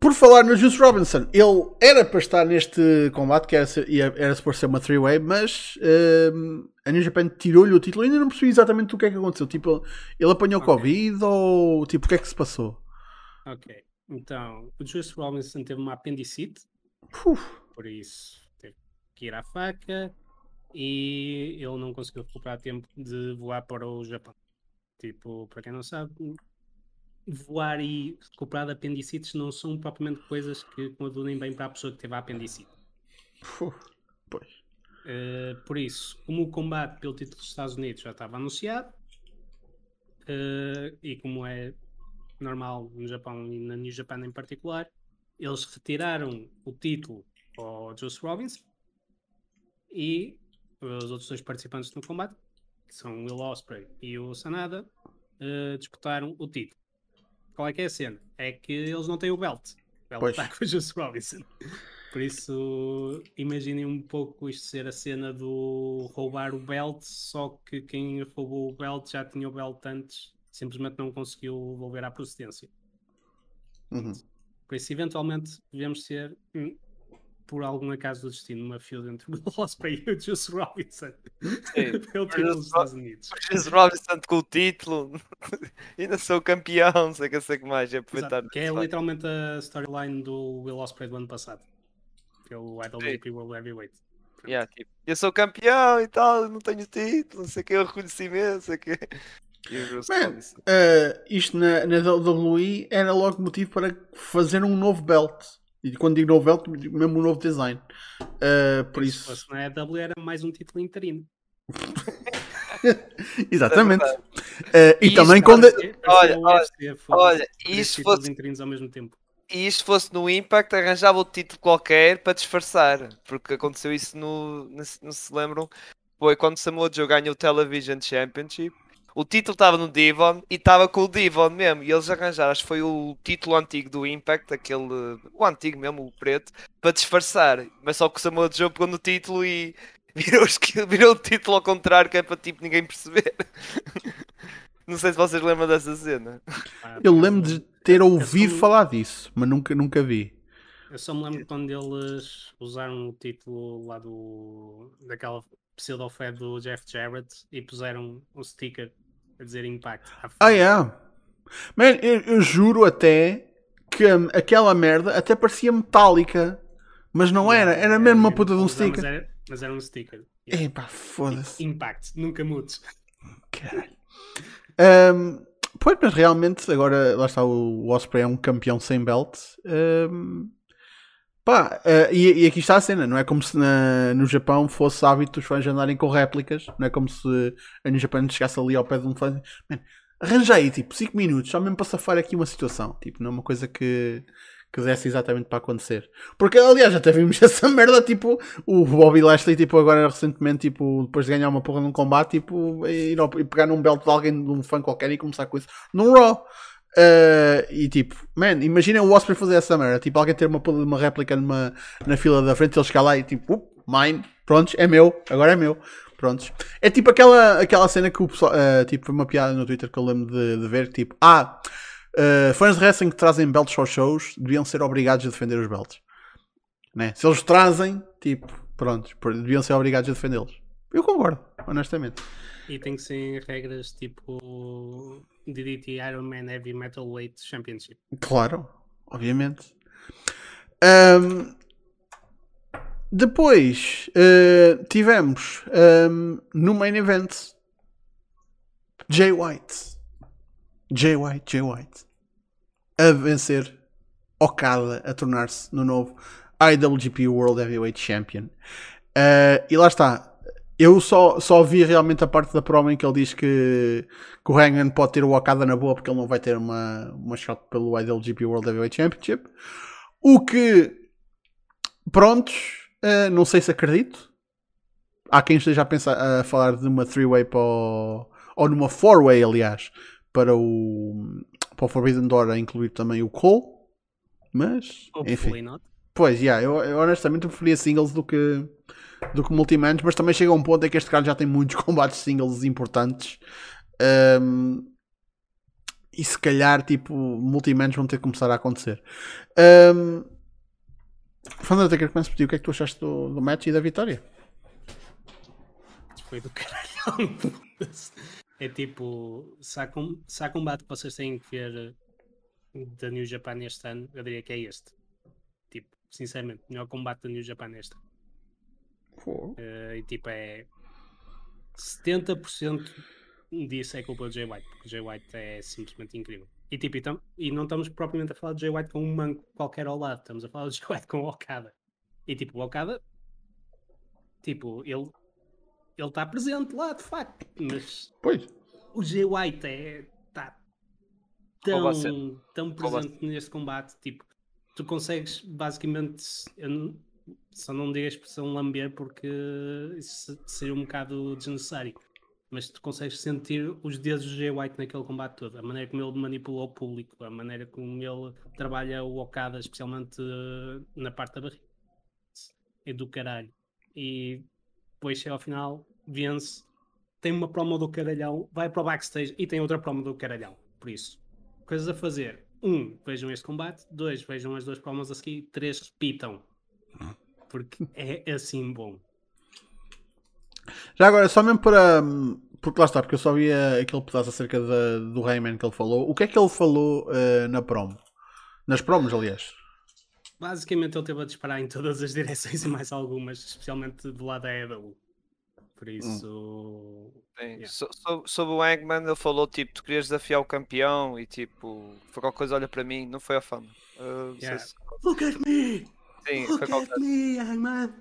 por falar no Juice Robinson, ele era para estar neste combate, que era, ser- ia- era suposto ser uma three-way, mas ahm, a New Japan tirou-lhe o título. Eu ainda não percebi exatamente o que é que aconteceu. Tipo, ele apanhou Ok. Covid ou tipo, o que é que se passou? Ok, então, o Juice Robinson teve uma apendicite. Uf, por isso teve que ir à faca e ele não conseguiu recuperar tempo de voar para o Japão. Tipo, para quem não sabe, voar e recuperar de apendicites não são propriamente coisas que conduzem bem para a pessoa que teve a apendicite. pois. Eh, por isso, como o combate pelo título dos Estados Unidos já estava anunciado, eh, e como é normal no Japão e na New Japan em particular, eles retiraram o título ao Juice Robinson e os outros dois participantes no combate, que são o Will Ospreay e o Sanada, eh, disputaram o título. Qual é que é a cena? É que eles não têm o belt. O belt Pois. está com o Juice Robinson. Por isso, imaginem um pouco isto ser a cena do roubar o belt, só que quem roubou o belt já tinha o belt antes, simplesmente não conseguiu devolver à procedência. Uhum. Por isso, eventualmente, devemos ser hum, por algum acaso do destino, uma feud entre o Osprey e o Juice Robinson. Sim. Pelo título dos Estados Unidos. O Jesus Robinson com o título, ainda sou campeão, sei que sei que mais. É aproveitar que é literalmente a storyline do Will Osprey do ano passado. Pelo IWGP World Heavyweight. Yeah, tipo, eu sou campeão e tal, não tenho título, não sei o que, eu reconhecimento, não sei o que. Man. Uh, isto na, na WWE era logo motivo para fazer um novo belt. E quando digo novo belt, mesmo um novo design. Uh, por Se isso. fosse na EW era mais um título interino. Exatamente. É Uh, e também quando. Parecia- olha, Olha, títulos fosse, interinos ao mesmo tempo. e isto fosse no Impact, arranjava o título qualquer para disfarçar. Porque aconteceu isso no. Não se, não se lembram? Foi quando Samoa Joe ganhou o Television Championship. O título estava no Devon e estava com o Devon mesmo. E eles arranjaram, acho que foi o título antigo do Impact, aquele. O antigo mesmo, o preto, para disfarçar. Mas só que o Samoa Joe pegou no título e virou, virou o título ao contrário, que é para tipo ninguém perceber. Não sei se vocês lembram dessa cena. Pá, Eu lembro de ter ouvido só- falar disso, mas nunca, nunca vi. Eu só me lembro quando eles usaram o título lá do. daquela pseudo-fed do Jeff Jarrett e puseram o sticker a dizer Impact. à Ah, é? Man, eu, eu juro até que aquela merda até parecia metálica. Mas não era, era mesmo uma puta de um Mas sticker. era, mas era um sticker. Yeah. Epá, foda-se. Impact, nunca mudes. Caralho. Ahm, pois, mas realmente, agora lá está o Osprey é um campeão sem belt. Ahm, pá, ah, e, e aqui está a cena, não é como se na- no Japão fosse hábito os fãs andarem com réplicas, não é como se New Japan chegasse ali ao pé de um fã. Man, arranja aí, tipo, 5 minutos, só mesmo para safar aqui uma situação. Tipo, não é uma coisa que, que desse exatamente para acontecer. Porque, aliás, até vimos essa merda, tipo, o Bobby Lashley, tipo, agora recentemente, tipo, depois de ganhar uma porra num combate, tipo, e pegar num belt de alguém, de um fã qualquer e começar com isso num Raw. Uh, e tipo, man, imaginem o Osprey fazer essa merda, tipo, alguém ter uma, uma réplica numa, na fila da frente, ele chegar lá e tipo, mine, prontos, é meu, agora é meu, prontos. É tipo aquela, aquela cena que o pessoal, uh, tipo, foi uma piada no Twitter que eu lembro de, de ver, tipo, ah, uh, fãs de wrestling que trazem belts aos shows deviam ser obrigados a defender os belts, né? Se eles trazem, tipo, prontos, deviam ser obrigados a defendê-los. Eu concordo, honestamente. E tem que ser regras tipo DDT Iron Man Heavy Metal Weight Championship. Claro, obviamente. Ahm, depois eh, tivemos ahm, no main event Jay White. Jay White, Jay White a vencer Okada a tornar-se no novo IWGP World Heavyweight Champion. Eh, e lá está. Eu só, só vi realmente a parte da prova em que ele diz que, que o Hangman pode ter o Okada na boa porque ele não vai ter uma, uma shot pelo IWGP World Heavyweight Championship. O que, prontos, eh, não sei se acredito. Há quem esteja a pensar a falar de uma three-way para o, ou numa four-way, aliás, para o, para o Forbidden Door a incluir também o Cole. Mas, enfim. Hopefully not. Pois, yeah, eu, eu honestamente preferia singles do que, do que multimanos, mas também chega a um ponto em que este cara já tem muitos combates singles importantes. Ahm, e se calhar, tipo, multimanos vão ter que começar a acontecer. Um, Fernando, até quero começar por ti. O que é que tu achaste do, do match e da vitória? Foi do caralho. é tipo, se há, com- se há combate que vocês têm que ver eh, da New Japan este ano, eu diria que é este. Tipo, sinceramente, melhor combate da New Japan este ano. Eh, e tipo, é 70% disso é culpa do Jay White, porque o Jay White é simplesmente incrível. E, tipo, e, tam- e não estamos propriamente a falar de Jay White com um manco qualquer ao lado, estamos a falar de Jay White com o Okada. E tipo, o Okada, tipo, ele ele está presente lá de facto, mas Pois. o Jay White é está Rouba a tão, tão presente neste combate, tipo, tu consegues basicamente eu não- só não digo a expressão lamber porque isso seria um bocado desnecessário. Mas tu consegues sentir os dedos do Jay White naquele combate todo, a maneira como ele manipula o público, a maneira como ele trabalha o Okada, especialmente eh, na parte da barriga. É do caralho. E depois chega ao final, vence, tem uma promo do caralhão, vai para o backstage e tem outra promo do caralhão. Por isso, coisas a fazer. Um, vejam este combate. Dois, vejam as duas promos a seguir. Três, repitam. Porque é assim bom. Já agora, só mesmo para. hum, Porque lá está, porque eu só vi eh, aquele pedaço acerca da- do Rayman que ele falou. O que é que ele falou eh, na promo? Nas promos, aliás. Basicamente ele teve a disparar em todas as direções e mais algumas, especialmente do lado da EW. Por isso. Sim. Yeah. So- so- sobre o Eggman, ele falou tipo: tu querias desafiar o campeão e tipo, foi qualquer coisa, olha para mim, não foi a fama. Uh, Yeah. se- Look at me! Sim, Look foi at me, young man!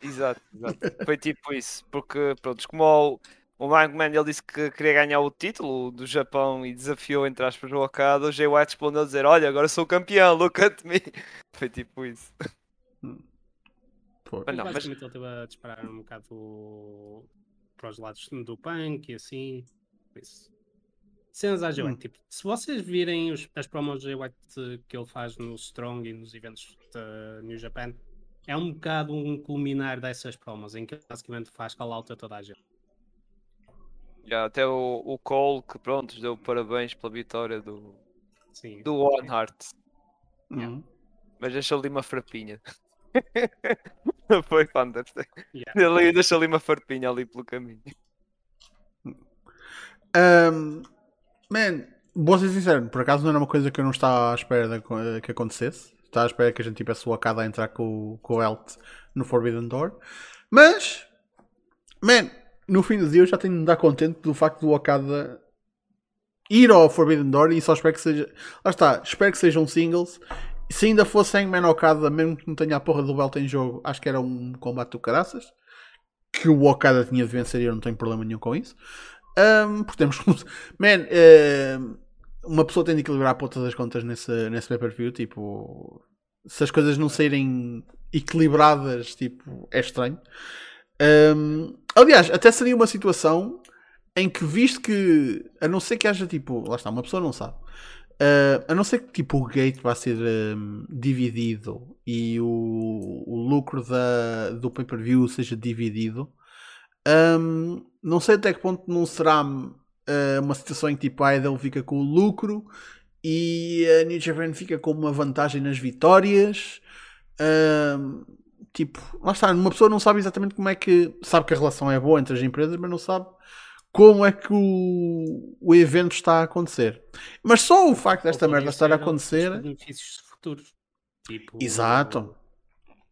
Exato, exato. Foi tipo isso, porque pronto, como o, o Eggman ele disse que queria ganhar o título do Japão e desafiou entre aspas o Okada, o Jay White respondeu a dizer: Olha, agora sou campeão, look at me. Foi tipo isso. Foi. Mas não, mas basicamente ele teve a disparar um bocado para os lados do punk e assim. Isso. Cenas à Jay Hum. White. Tipo, se vocês virem os- as promos de Jay White que ele faz no Strong e nos eventos da New Japan, é um bocado um culminar dessas promos, em que basicamente faz call out a toda a gente. já, até o, o Cole que pronto, deu parabéns pela vitória do, Sim. do One Heart. Hum. Mas deixou ali uma farpinha. Não foi fantástico. Yeah. Ele deixou ali uma farpinha ali pelo caminho. Um, man, vou ser sincero, por acaso não era uma coisa que eu não estava à espera que acontecesse. Estava à espera que a gente tivesse o Okada a entrar com, com o Elt no Forbidden Door. Mas, man, no fim do dia eu já tenho de dar contente do facto do Okada ir ao Forbidden Door e só espero que seja. Lá está, espero que sejam singles. Se ainda fosse Hangman Okada, mesmo que não tenha a porra do belt em jogo, acho que era um combate do caraças. Que o Okada tinha de vencer e eu não tenho problema nenhum com isso. Um, porque temos. Man, uma pessoa tem de equilibrar por todas as contas nesse, nesse pay-per-view. Tipo, se as coisas não saírem equilibradas, tipo, é estranho. Um, aliás, até seria uma situação em que, visto que, a não ser que haja tipo, lá está, uma pessoa não sabe, Uh, a não ser que tipo, o gate vá ser um, dividido e o, o lucro da, do pay-per-view seja dividido, um, não sei até que ponto não será uh, uma situação em que tipo, a Idol fica com o lucro e a New Japan fica com uma vantagem nas vitórias. Um, tipo, lá está, uma pessoa não sabe exatamente como é que sabe que a relação é boa entre as empresas, mas não sabe como é que o, o evento está a acontecer. Mas só o facto desta Ou merda estar a acontecer. benefícios futuros. Tipo, Exato.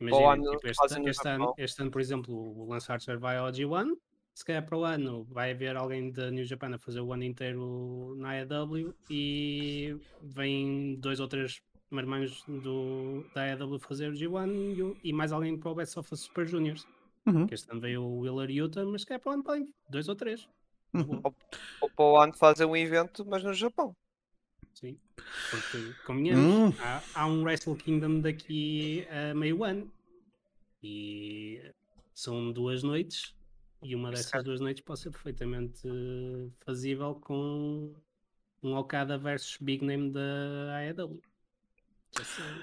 Imagina, tipo, este, este, ano, este ano, por exemplo, o Lance Archer vai ao G1. Se calhar para o ano vai haver alguém da New Japan a fazer o ano inteiro na AEW e vem dois ou três marmães do, da AEW fazer o G1 e, o- e mais alguém para o Best of Super Juniors. Uhum, Que este ano veio o Willer Utah, mas se calhar para o ano podem dois ou três. uhum. Ou para o ano fazer um evento, mas no Japão. Sim. Porque, convenhamos, Hum. há, há um Wrestle Kingdom daqui a meio ano. E são duas noites. E uma dessas Certo. duas noites pode ser perfeitamente eh, fazível com um Okada versus Big Name da AEW. Just saying.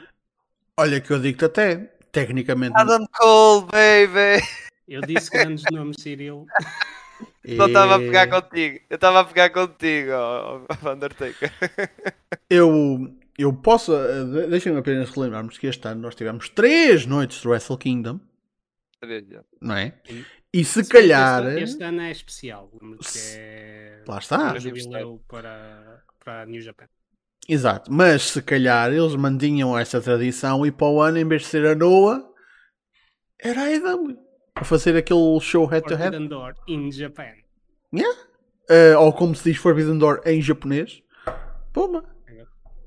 Olha que eu digo-te até, tecnicamente. Adam Cole, baby! Eu disse grandes nomes, Cyril. Não estava a pegar eh, contigo. Eu estava a pegar contigo, ó, Undertaker. Eu, eu posso. eh, de- Deixem-me apenas relembrarmos que este ano nós tivemos três noites de Wrestle Kingdom, não é? Sim. E se calhar. Este, este ano é especial. Porque Se- é Lá está. o jubileu para, para a New Japan. Exato, mas se calhar eles mantinham essa tradição e para o ano, em vez de ser a Noah, era a EW. A fazer aquele show head to head. Forbidden Door in Japan. Eh, ou como se diz Forbidden Door em japonês. Puma.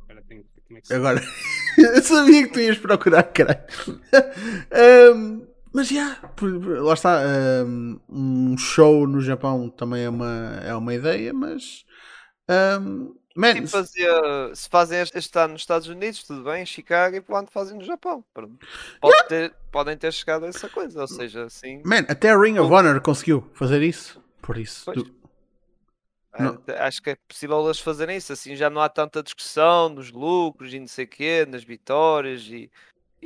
Agora tenho que ver como é que se Agora, eu sabia que tu ias procurar, caralho. Ahm, mas já, por- lá está. ahm, um show no Japão também é uma, é uma ideia, mas. ahm, man, Tipo, fazia- se fazem este ano nos Estados Unidos, tudo bem, em Chicago, e para o ano fazem no Japão. Pode ter- podem ter chegado a essa coisa, ou seja, assim. man, até a Ring of Honor conseguiu fazer isso. Por isso. Tu- é. Acho que é possível eles fazerem isso, assim já não há tanta discussão nos lucros e não sei o quê, nas vitórias e,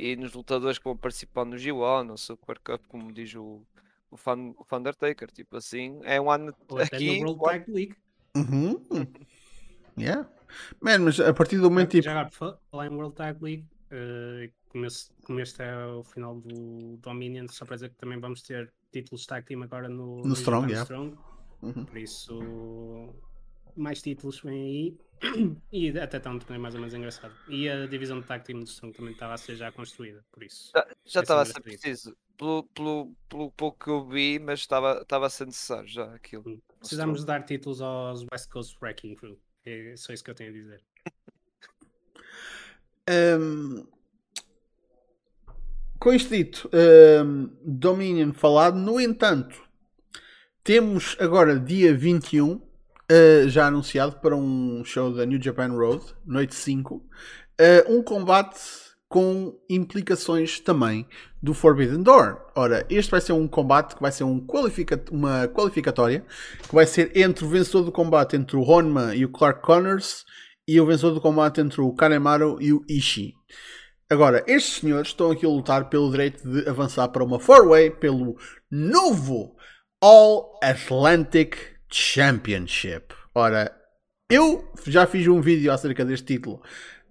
e nos lutadores que vão participar no G1, no Super Cup, como diz o, o, fan, o Undertaker. Tipo assim, é um ano Ou até aqui. no World Tag League. Uhum. Yeah. Man, mas a partir do momento tipo. Já agora, por fa- falar em World Tag League, eh, como, esse, como este é o final do Dominion, só para dizer que também vamos ter títulos tag team agora no, No Strong, yeah. Strong. Uhum. Por isso, mais títulos vêm aí. E até estão também mais ou menos engraçado. E a divisão de tag team do Strong também estava a ser já construída, por isso. Já- Já estava a ser preciso. Pelo, pelo, pelo pouco que eu vi, mas estava, estava a ser necessário já aquilo. Precisamos de dar títulos aos West Coast Wrecking Crew. É só isso que eu tenho a dizer. Um, com isto dito, um, Dominion falado, no entanto, temos agora dia 21, uh, já anunciado para um show da New Japan Road, noite 5, uh, um combate com implicações também do Forbidden Door. Ora, este vai ser um combate que vai ser um uma qualificatória que vai ser entre o vencedor do combate entre o Honma e o Clark Connors e o vencedor do combate entre o Kanemaru e o Ishii. Agora, estes senhores estão aqui a lutar pelo direito de avançar para uma four-way pelo novo All Atlantic Championship. Ora, eu já fiz um vídeo acerca deste título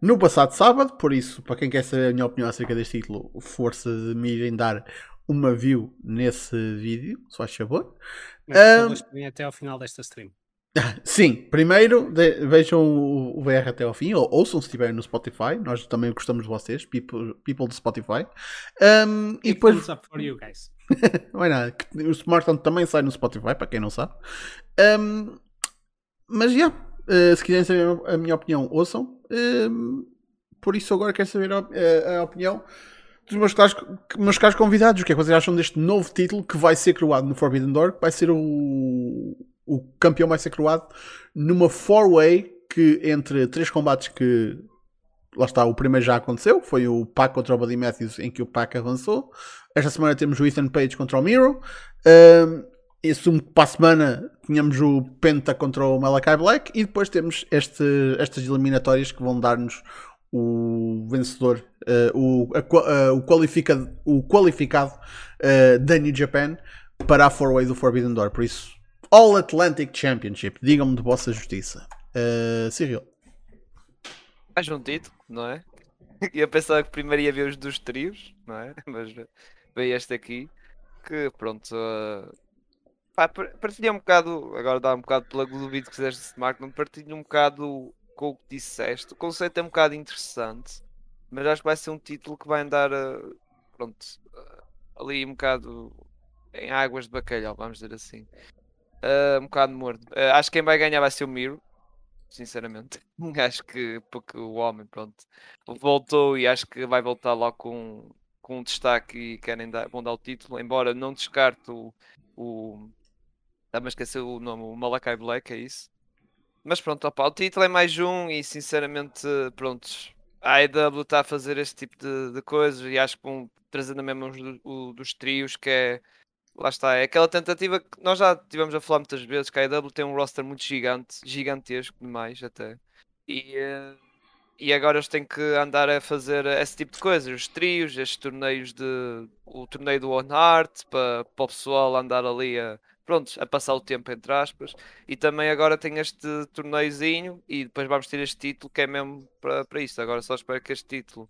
no passado sábado, por isso, para quem quer saber a minha opinião acerca deste título, força de me irem dar uma view nesse vídeo, se faz favor. Mas Um, até ao final desta stream. Sim, primeiro de- vejam o, o VR até ao fim, ou ouçam se estiverem no Spotify. Nós também gostamos de vocês, people, people do Spotify. Um, e depois, thumbs up for you guys. não é nada, o Smartphone também sai no Spotify, para quem não sabe. Um, mas já, uh, se quiserem saber a minha opinião, ouçam. Um, por isso, agora quero saber a, a- a opinião dos meus caros, meus caros convidados. O que é que vocês acham deste novo título que vai ser coroado no Forbidden Door? Que vai ser o, o campeão, vai ser coroado numa four-way que entre três combates que. Lá está, o primeiro já aconteceu, foi o Pac contra o Buddy Matthews, em que o Pac avançou. Esta semana temos o Ethan Page contra o Miro. Um, assumo que para a semana tínhamos o Penta contra o Malakai Black e depois temos este, estas eliminatórias que vão dar-nos o vencedor, eh, o, a eh, o qualificado, o qualificado eh, da New Japan para a four-way do Forbidden Door. Por isso, All Atlantic Championship. Digam-me de vossa justiça. Eh, Cyril. Mais um título, não é? Ia pensar que primeiro ia ver os dos trios, não é? Mas veio este aqui, que pronto. Uh... Partilha um bocado, agora dá um bocado pela dúvida que fizeste de Markman, partilha um bocado com o que disseste. O conceito é um bocado interessante, mas acho que vai ser um título que vai andar, uh, pronto, uh, ali um bocado em águas de bacalhau, vamos dizer assim. Uh, um bocado morno. Uh, acho que quem vai ganhar vai ser o Miro, sinceramente. Acho que porque o homem, pronto, voltou e acho que vai voltar lá com, com um destaque e querem dar, vão dar o título, embora não descarto o. Estava a esquecer o nome, o Malakai Black, é isso? Mas pronto, opa, o título é mais um e sinceramente, pronto, a AEW está a fazer este tipo de, de coisas e acho que vão trazendo mesmo os o dos trios que é. Lá está, é aquela tentativa que nós já tivemos a falar muitas vezes, que a AEW tem um roster muito gigante, gigantesco demais até. E, eh, e agora eles têm que andar a fazer esse tipo de coisas, os trios, estes torneios de. o torneio do One Heart, para, para o pessoal andar ali a. Pronto, a passar o tempo entre aspas. E também agora tem este torneiozinho e depois vamos ter este título que é mesmo para, para isto. Agora só espero que este título.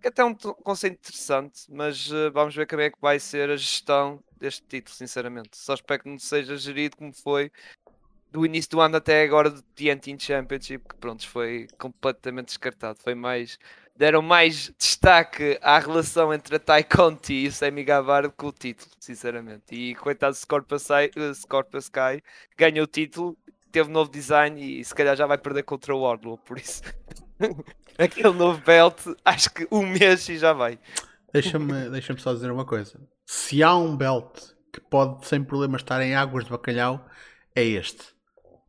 Que até é um to- conceito interessante, mas eh, vamos ver como é que vai ser a gestão deste título, sinceramente. Só espero que não seja gerido como foi do início do ano até agora do TNT Championship, que pronto, foi completamente descartado. Foi mais. Deram mais destaque à relação entre a Tai Conti e o Semi Guevara que o título, sinceramente. E coitado Scorpio Sky, eh, ganhou o título, teve novo design e se calhar já vai perder contra o Wardlow, por isso. Aquele novo belt, acho que um mês e já vai. Deixa-me deixa só dizer uma coisa. Se há um belt que pode sem problemas estar em águas de bacalhau, é este.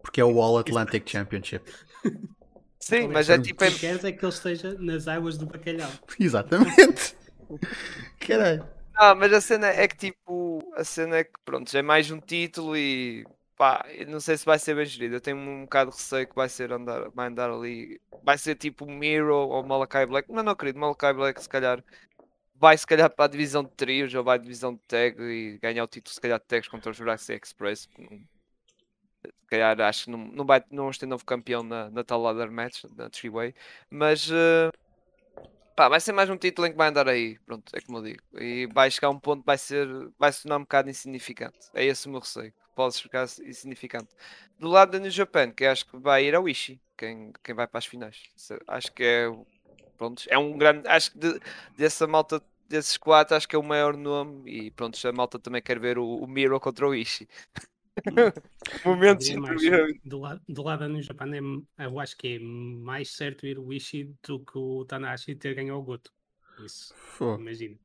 Porque é o All Atlantic Championship. Sim, mas é O tipo. é- que queres é que ele esteja nas águas do bacalhau. Exatamente. Caralho. Ah, mas a cena é que tipo, a cena é que pronto, é mais um título e pá, eu não sei se vai ser bem gerido. Eu tenho um bocado de receio que vai ser andar, vai andar ali, vai ser tipo Miro ou Malakai Black. Mas não acredito, Malakai Black se calhar vai se calhar para a divisão de trios ou vai à divisão de tag e ganhar o título se calhar de tags contra o Jurassic Express. Se calhar acho que não, não vai não vamos ter novo campeão na, na tal ladder match, na three-way, mas eh, Pá, vai ser mais um título em que vai andar aí, pronto, é como eu digo. E vai chegar a um ponto, vai ser, vai se tornar um bocado insignificante. É esse o meu receio, pode ficar insignificante. Do lado da New Japan, que acho que vai ir ao Ishii, quem, quem vai para as finais. Acho que é, pronto, é um grande, acho que de- dessa malta, desses quatro, acho que é o maior nome. E pronto, a malta também quer ver o, o Miro contra o Ishii. Momentos mais, do, lado, do lado New Japan, é, eu acho que é mais certo ir o Ishii do que o Tanahashi ter ganho o Goto. Isso, Fogo. imagino.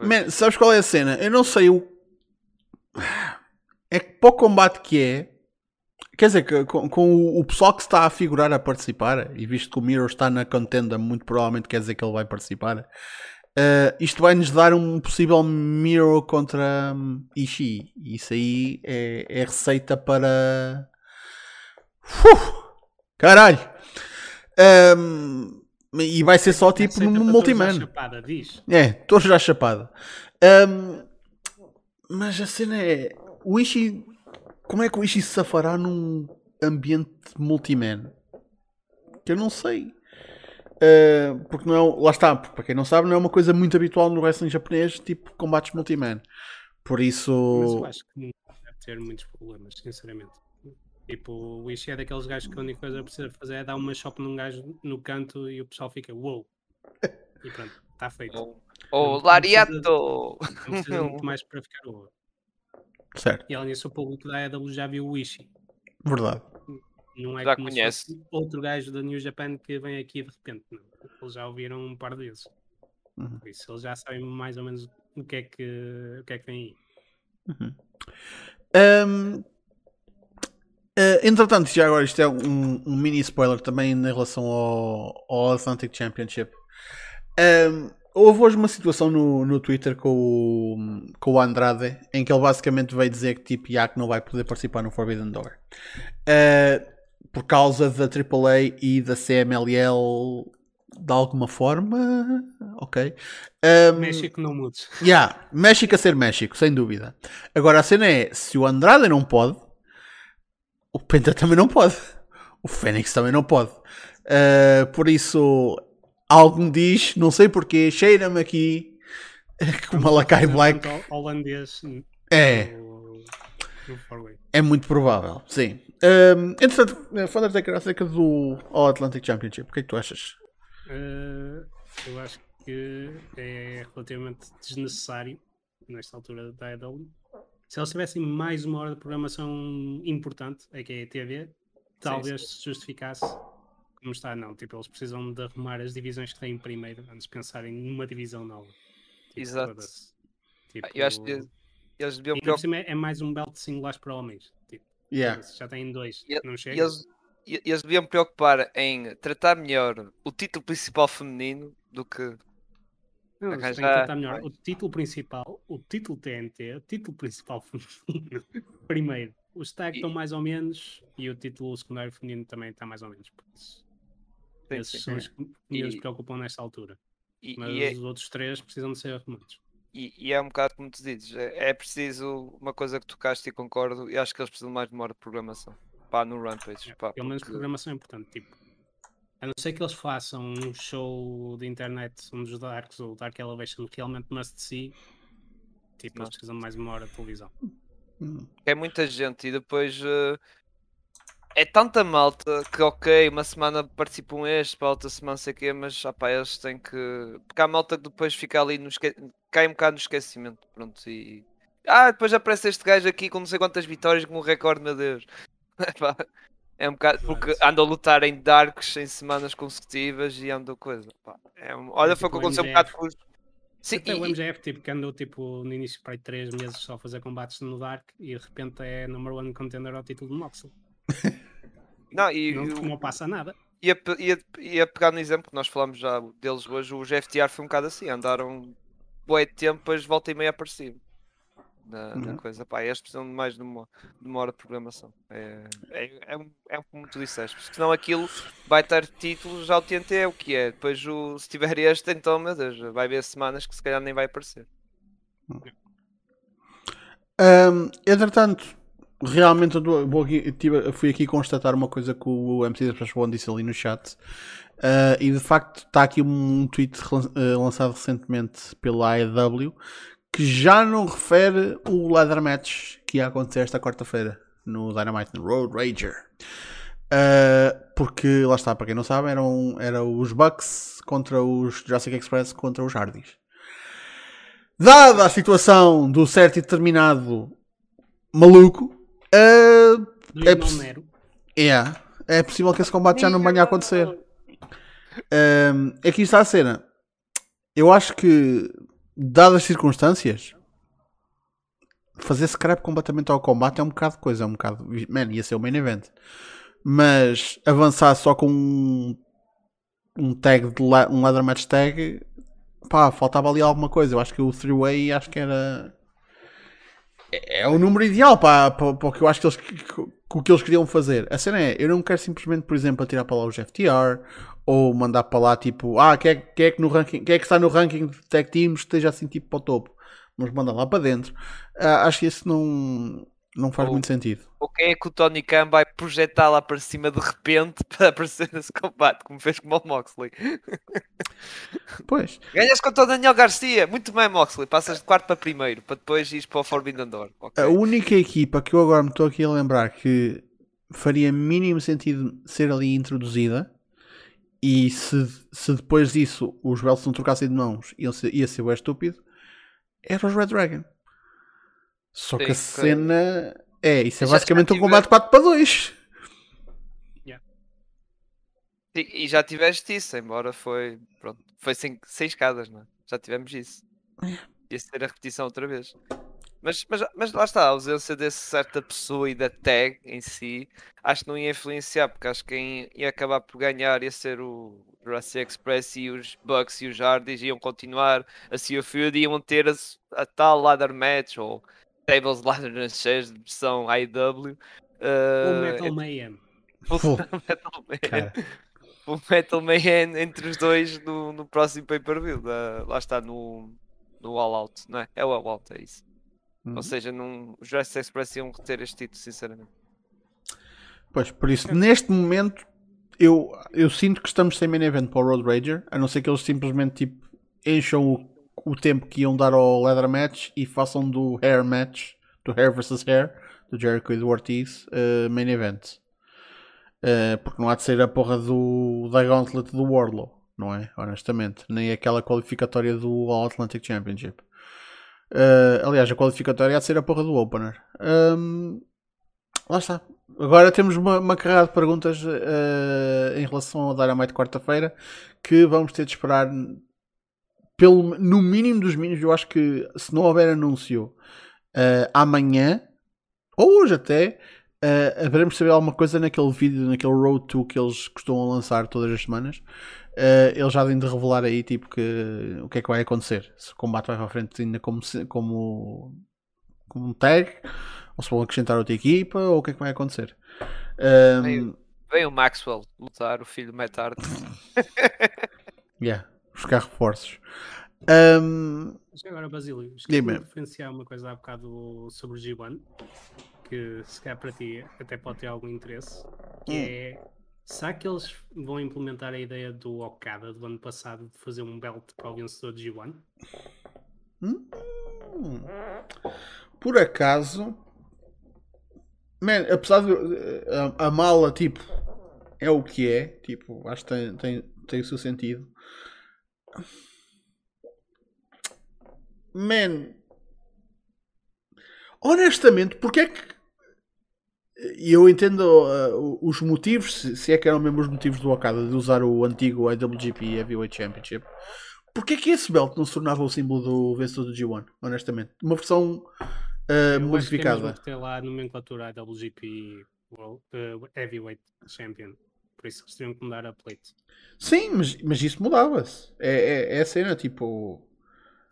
Man, sabes qual é a cena? Eu não sei o. É que para o combate que é. Quer dizer, com, com o, pessoal que está a figurar a participar, e visto que o Miro está na contenda, muito provavelmente quer dizer que ele vai participar. eh, isto vai-nos dar um possível Miro contra hum, Ishii. Isso aí é, é receita para. Uf, caralho! Hum, e vai ser só tipo no multiman. chapada, diz. É, estou já chapada. Ahm, mas a cena é. O Ishii. Como é que o Ishii se safará num ambiente multiman? Que eu não sei. Ah, porque não é. Lá está, para quem não sabe, não é uma coisa muito habitual no wrestling japonês, tipo combates multiman. Por Mas isso. eu acho que não deve ter muitos problemas, sinceramente. Tipo, o Ishii é daqueles gajos que a única coisa que precisa fazer é dar uma shop num gajo no canto e o pessoal fica uou. E pronto, está feito. Ou, não Lariato! Não precisa muito mais para ficar uou. Certo, E além disso, o público da EW já viu o Ishii. verdade. Não é Já como se conhece. fosse outro gajo da New Japan que vem aqui de repente. Não. Eles já ouviram um par de vezes. Uhum. Por isso, eles já sabem mais ou menos o que é que, o que, é que vem aí. Ahm, ah, entretanto, já agora isto é um, um mini spoiler também em relação ao, ao Atlantic Championship. Ahm, houve hoje uma situação no, no Twitter com o, com o Andrade em que ele basicamente veio dizer que tipo Yak não vai poder participar no Forbidden Door Ah, por causa da AAA e da CMLL de alguma forma. Ok. Ahm, México não mudes. Yeah, México a ser México, sem dúvida. Agora a cena é: se o Andrade não pode, o Penta também não pode, o Fênix também não pode. Uh, por isso, algo me diz, não sei porquê, cheira-me aqui que o Malakai Black ho- Holandês é, é muito provável, sim. Um, entretanto, Thundertaker acerca do All Atlantic Championship, o que é que tu achas? Eh, eu acho que é relativamente desnecessário nesta altura da EW. Se eles tivessem mais uma hora de programação importante, é que é a TV, talvez se justificasse. Como está, não. Tipo, eles precisam de arrumar as divisões que têm primeiro antes de pensarem numa divisão nova. Tipo, Exato. Tipo, Eu acho que eles deviam cima é é mais um belt singulares para homens. Tipo, Yeah. já têm dois. E- não chega. eles, eles deviam preocupar em tratar melhor o título principal feminino do que. Não, têm que tratar melhor. O título principal, o título TNT, o título principal feminino, primeiro. Os tag E- estão mais ou menos e o título secundário feminino também está mais ou menos. Por isso, Sim, esses sim. são os que menos E- preocupam nesta altura. E, Mas e é, os outros três precisam de ser arrumados. e- e é um bocado como tu dizes, é, é preciso uma coisa que tocaste e concordo, e acho que eles precisam mais de uma hora de programação. Pá, no Rampage. Pá, Pelo menos porque- programação é importante. Tipo, a não ser que eles façam um show de internet, um dos Darks ou Dark Elevation realmente must see. Tipo, eles precisam de mais uma hora de televisão. Hum. é muita gente e depois eh, é tanta malta que ok, uma semana participam este, para outra semana sei quê, mas opá, eles têm que. Porque há malta que depois fica ali no esque... cai um bocado no esquecimento. Pronto, e. Ah, depois aparece este gajo aqui com não sei quantas vitórias, com um recorde, meu Deus. É um bocado. Porque andam a lutar em Darks em semanas consecutivas e andam coisa. pá, é um- Olha, foi o que o aconteceu um bocado com os. Sim, Até e- o MJF, tipo, que andou tipo, no início para aí 3 meses só a fazer combates no Dark e de repente é number one contender ao título de Moxley. não, e, Não, e não passa nada. ia, ia, ia pegar no exemplo que nós falamos já deles hoje, os FTR foi um bocado assim, andaram bué de tempo, depois volta e meia apareciam. Na, na Uhum. coisa, pá, eles precisam de mais de uma, de uma hora de programação. É, é, é, é como tu disseste, porque senão aquilo vai ter títulos, já o TNT é o que é. Depois, o, se tiver este, então, meu Deus, vai haver semanas que se calhar nem vai aparecer. Um, entretanto, realmente eu aqui- fui aqui constatar uma coisa que o MC da Special One disse ali no chat. Uh, e de facto está aqui um tweet uh, lançado recentemente pela AEW que já não refere o ladder match que ia acontecer esta quarta-feira no Dynamite no Road Rager. Uh, porque lá está, para quem não sabe, eram, eram os Bucks contra os Jurassic Express contra os Hardys. Dada a situação do certo e determinado maluco, uh, Do irmão Nero. é, é possível que esse combate já não venha a acontecer. Um, aqui está a cena. Eu acho que, dadas as circunstâncias, fazer scrap completamente ao combate é um bocado de coisa. É um bocado. Man, ia ser o main event. Mas avançar só com um, um tag, de la, um ladder match tag, pá, faltava ali alguma coisa. Eu acho que o three-way acho que era. É, é o número ideal para, para, para o que eu acho que eles, que, que, eles queriam fazer. A cena é, eu não quero simplesmente, por exemplo, atirar para lá os FTR ou mandar para lá tipo, ah, quem é, quem é que no ranking, quem é que está no ranking de tag teams esteja assim tipo para o topo. Vamos mandar lá para dentro. Uh, acho que isso não, não faz Ou- muito sentido. Ou quem é que o Tony Khan vai projetar lá para cima de repente para aparecer nesse combate, como fez com o Moxley? Pois. Ganhas contra o Daniel Garcia, muito bem, Moxley. Passas de quarto para primeiro, para depois ir para o Forbidden Door. ok? A única equipa que eu agora me estou aqui a lembrar que faria mínimo sentido ser ali introduzida e se, se depois disso os Belts não trocassem de mãos iam ser, ia ser o estúpido era os Red Dragon. Só que a cena é, isso é basicamente um combate 4 para 2. Sim, E já tiveste isso, embora foi. Pronto, foi sem, sem escadas, não é? Já tivemos isso. Ia ser a repetição outra vez. Mas, mas, mas lá está, a ausência dessa certa pessoa e da tag em si, acho que não ia influenciar, porque acho que quem ia acabar por ganhar ia ser o Jurassic Express e os Bucks e os Hardys iam continuar a Sea of Feud e iam ter a, a tal ladder match ou Tables Ladder Matches de versão AEW. O uh, Metal Mayhem. Full Metal. O Metal Mayhem entre os dois no, no próximo pay-per-view. Lá está no, no All Out, não é? É o All Out, é isso. Uhum. Ou seja, num, os Jurassic Express iam reter este título, sinceramente. Pois, por isso, neste momento, eu, eu sinto que estamos sem main event para o Road Rager, a não ser que eles simplesmente tipo, encham o, o tempo que iam dar ao Leather Match e façam do Hair Match, do Hair vs Hair, do Jericho e do Ortiz, eh, main event. Eh, porque não há de ser a porra do, da Gauntlet do Warlow, não é? Honestamente. Nem aquela qualificatória do All Atlantic Championship. Eh, aliás, a qualificatória há de ser a porra do Opener. Ahm, lá está. Agora temos uma, uma carrada de perguntas eh, em relação ao Dynamite quarta-feira que vamos ter de esperar pelo, no mínimo dos mínimos. Eu acho que se não houver anúncio eh, amanhã ou hoje até, eh, haveremos saber alguma coisa naquele vídeo, naquele Road to que eles costumam lançar todas as semanas. Eh, eles já vêm de revelar aí tipo que o que é que vai acontecer. Se o combate vai para a frente ainda como, como, como um tag, ou se vão acrescentar outra equipa, ou o que é que vai acontecer. Meio- Vem o Maxwell lutar, o filho do Matt Hart. yeah, buscar reforços. Mas agora, Basílio, Diga-me. esqueci de referenciar uma coisa há bocado sobre o G1, que se calhar para ti até pode ter algum interesse, que Hum. é será que eles vão implementar a ideia do Okada do ano passado de fazer um belt para o vencedor de G1? Hum. Por acaso, man, apesar de a, a mala, tipo, é o que é, tipo, acho que tem, tem, tem o seu sentido. Man, honestamente, porque é que. E eu entendo uh, os motivos, se, se é que eram mesmo os motivos do Okada de usar o antigo IWGP Heavyweight Championship. Porquê é que esse belt não se tornava o símbolo do vencedor do G1? Honestamente, uma versão uh, Eu acho que é modificada. lá a nomenclatura IWGP World, eh, Heavyweight Champion. Por isso que teriam que mudar a plate. Sim, mas, mas isso mudava-se. É, é, é a cena, tipo.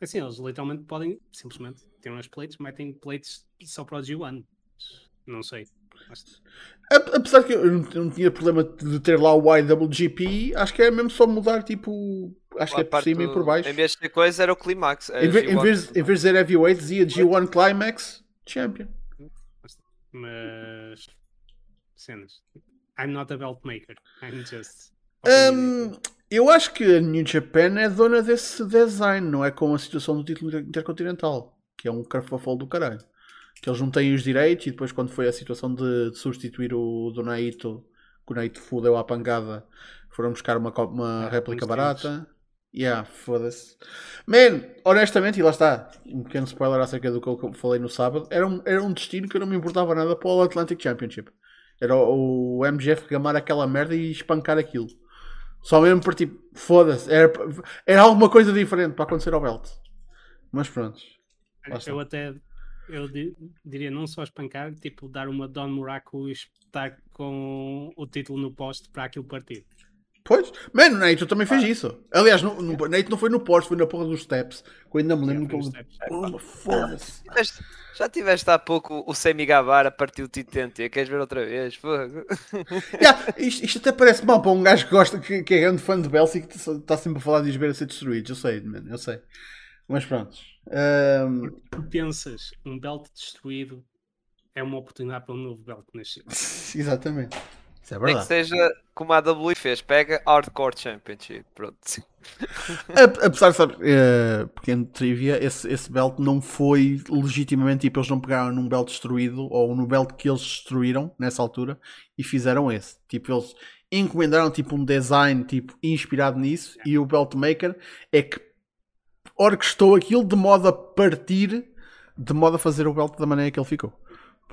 Assim, eles literalmente podem simplesmente ter umas plates, metem plates só para o G1. Não sei. Mas- Apesar que eu não, tinha problema de ter lá o IWGP, acho que é mesmo só mudar, tipo. Acho que é por cima e do- por baixo. Em vez de coisa, era o Climax. era Em, ve- em G1. vez, em vez de dizer Heavyweight, dizia G1 Climax Champion. Mas cenas. I'm not a belt maker. I'm just Hum, eu acho que a New Japan é dona desse design, não é como a situação do título intercontinental, que é um carfafol do caralho. Que eles não têm os direitos e depois, quando foi a situação de, de substituir o do Naito, que o Naito fudeu à pancada, foram buscar uma, uma Ah, réplica barata. Yeah, foda-se. Man, honestamente, e lá está, um pequeno spoiler acerca do que eu falei no sábado, era um, era um destino que eu não me importava nada para o Atlantic Championship. Era o, o MGF gamar aquela merda e espancar aquilo. Só mesmo por tipo, foda-se, era, era alguma coisa diferente para acontecer ao belt. Mas pronto. Eu até eu di- diria não só espancar, tipo dar uma Don Muraco e espetar com o título no poste para aquilo partir. Pois, mano, o Neito também fez isso. Aliás, no, no, Neito não foi no poste, foi na porra dos steps. Que eu ainda me lembro steps. Porra, Foda-se. Já tiveste há pouco o Semi Gavara partiu o TNT, queres ver outra vez? Fogo. Yeah, isto, isto até parece mal para um gajo que gosta, que, que é grande fã de Belsi e que está sempre a falar de ver a ser destruídos. Eu sei, mano, eu sei. Mas pronto. Ahm, Tu pensas, um belt destruído é uma oportunidade para um novo belt nascer. exatamente. Isso é Nem que verdade. seja como a AW fez, pega Hardcore Championship. Pronto. A- Apesar de, sabe, eh, pequeno trivia, esse, esse belt não foi legitimamente, tipo, eles não pegaram num belt destruído ou no belt que eles destruíram nessa altura e fizeram esse. Tipo, eles encomendaram tipo um design tipo inspirado nisso e o belt maker é que orquestou aquilo de modo a partir, de modo a fazer o belt da maneira que ele ficou.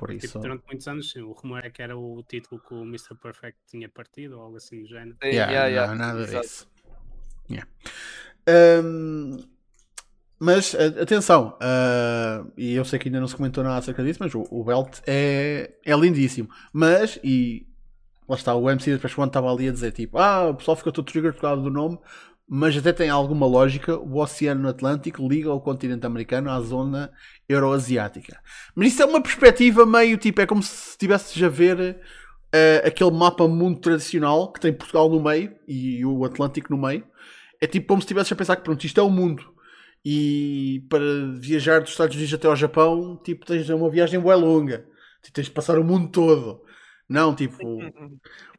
Por isso, Tipo, durante muitos anos, sim, o rumor é que era o título que o Mr. Perfect tinha partido ou algo assim do género. Sim, Yeah, yeah, não, yeah, nada exato. disso. Yeah. Ahm, mas atenção, ah, e eu sei que ainda não se comentou nada acerca disso, mas o, o belt é, é lindíssimo. Mas, e lá está, o MC depois quando estava ali a dizer tipo, ah, o pessoal ficou todo trigger por causa do nome, mas até tem alguma lógica. O Oceano Atlântico liga o continente americano à zona euroasiática. Mas isso é uma perspectiva meio tipo, é como se estivesses a ver eh, aquele mapa mundo tradicional que tem Portugal no meio e o Atlântico no meio. É tipo como se estivesses a pensar que pronto, isto é o mundo. E para viajar dos Estados Unidos até ao Japão, tipo, tens uma viagem bem longa. Tipo, tens de passar o mundo todo. Não, tipo,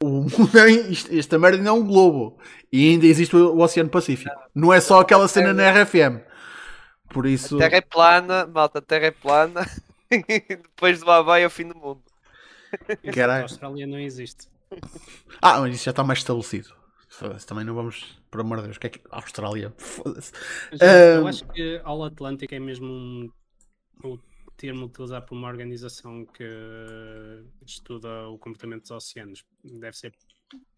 o mundo é, isto- esta merda ainda é um globo. E ainda existe o, o Oceano Pacífico. Não é só aquela cena na RFM. Por isso. A terra é plana, malta, a terra é plana. Depois do Havaí é o fim do mundo. A Caralho. Austrália não existe. Ah, mas isso já está mais estabelecido. Foda-se, Também não vamos, por amor de Deus, o que é que. Austrália. Foda-se. Eu acho que All Atlantic é mesmo um, termo utilizado por uma organização que estuda o comportamento dos oceanos. Deve ser.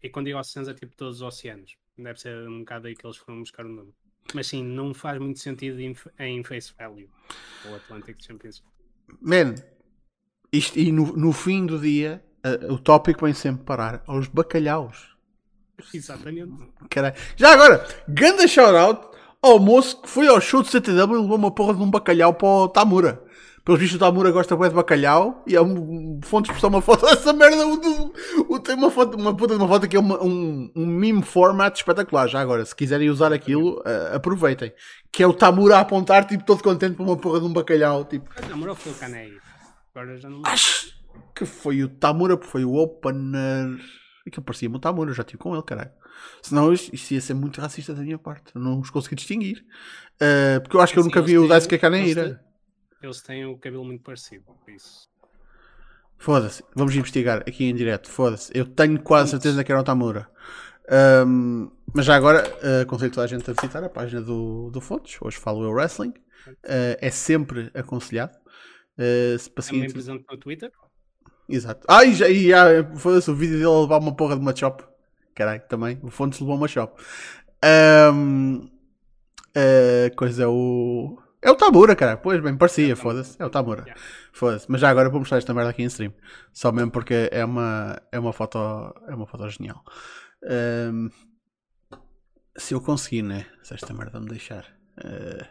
E quando digo oceanos é tipo todos os oceanos. Deve ser um bocado aí que eles foram buscar o nome. Mas sim, não faz muito sentido em, em face value. O Atlantic Champions. Man, isto, e no, no fim do dia, eh, o tópico vem sempre parar aos bacalhaus. Exatamente. Caralho. Já agora, ganda shout-out ao moço que foi ao show de CTW e levou uma porra de um bacalhau para o Tamura. Pelos vistos, o Tamura gosta bem de bacalhau e é um, fonte de expressão uma foto dessa merda. O, do- o- tem uma foto, uma puta de uma foto que é uma- um, um meme format espetacular. Já agora, se quiserem usar aquilo, eh, aproveitem. Que é o Tamura a apontar, tipo, todo contente por uma porra de um bacalhau. Tipo, Mas namorou foi o Canei. Agora já não. acho que foi o Tamura, porque foi o opener. Aquilo parecia-me o Tamura, eu já estive com ele, caralho. Senão isto, isto ia ser muito racista da minha parte. Eu não os consegui distinguir. Eh, porque eu acho que eu nunca vi o Daisuke Kaneira. Eles têm o cabelo muito parecido, por isso. Foda-se, vamos investigar aqui em direto. Foda-se, eu tenho quase certeza que era o Tamura. Ahm, mas já agora, uh, aconselho toda a gente a visitar a página do, do Fontes. Hoje falo eu Wrestling. Uh, é sempre aconselhado. Uh, se para Também presente no Twitter. Exato. Ah, e já, já foda-se, o vídeo dele a levar uma porra de uma chop. Caralho, também. O Fontes levou uma chop. Ahm, uh, coisa é o. É o Tamura, cara. Pois bem, parecia, É foda-se. É o Tamura. Yeah. Foda-se. Mas já agora vou mostrar esta merda aqui em stream. Só mesmo porque é uma, é uma foto. É uma foto genial. Ahm, se eu conseguir, né? Se esta merda me deixar. eh,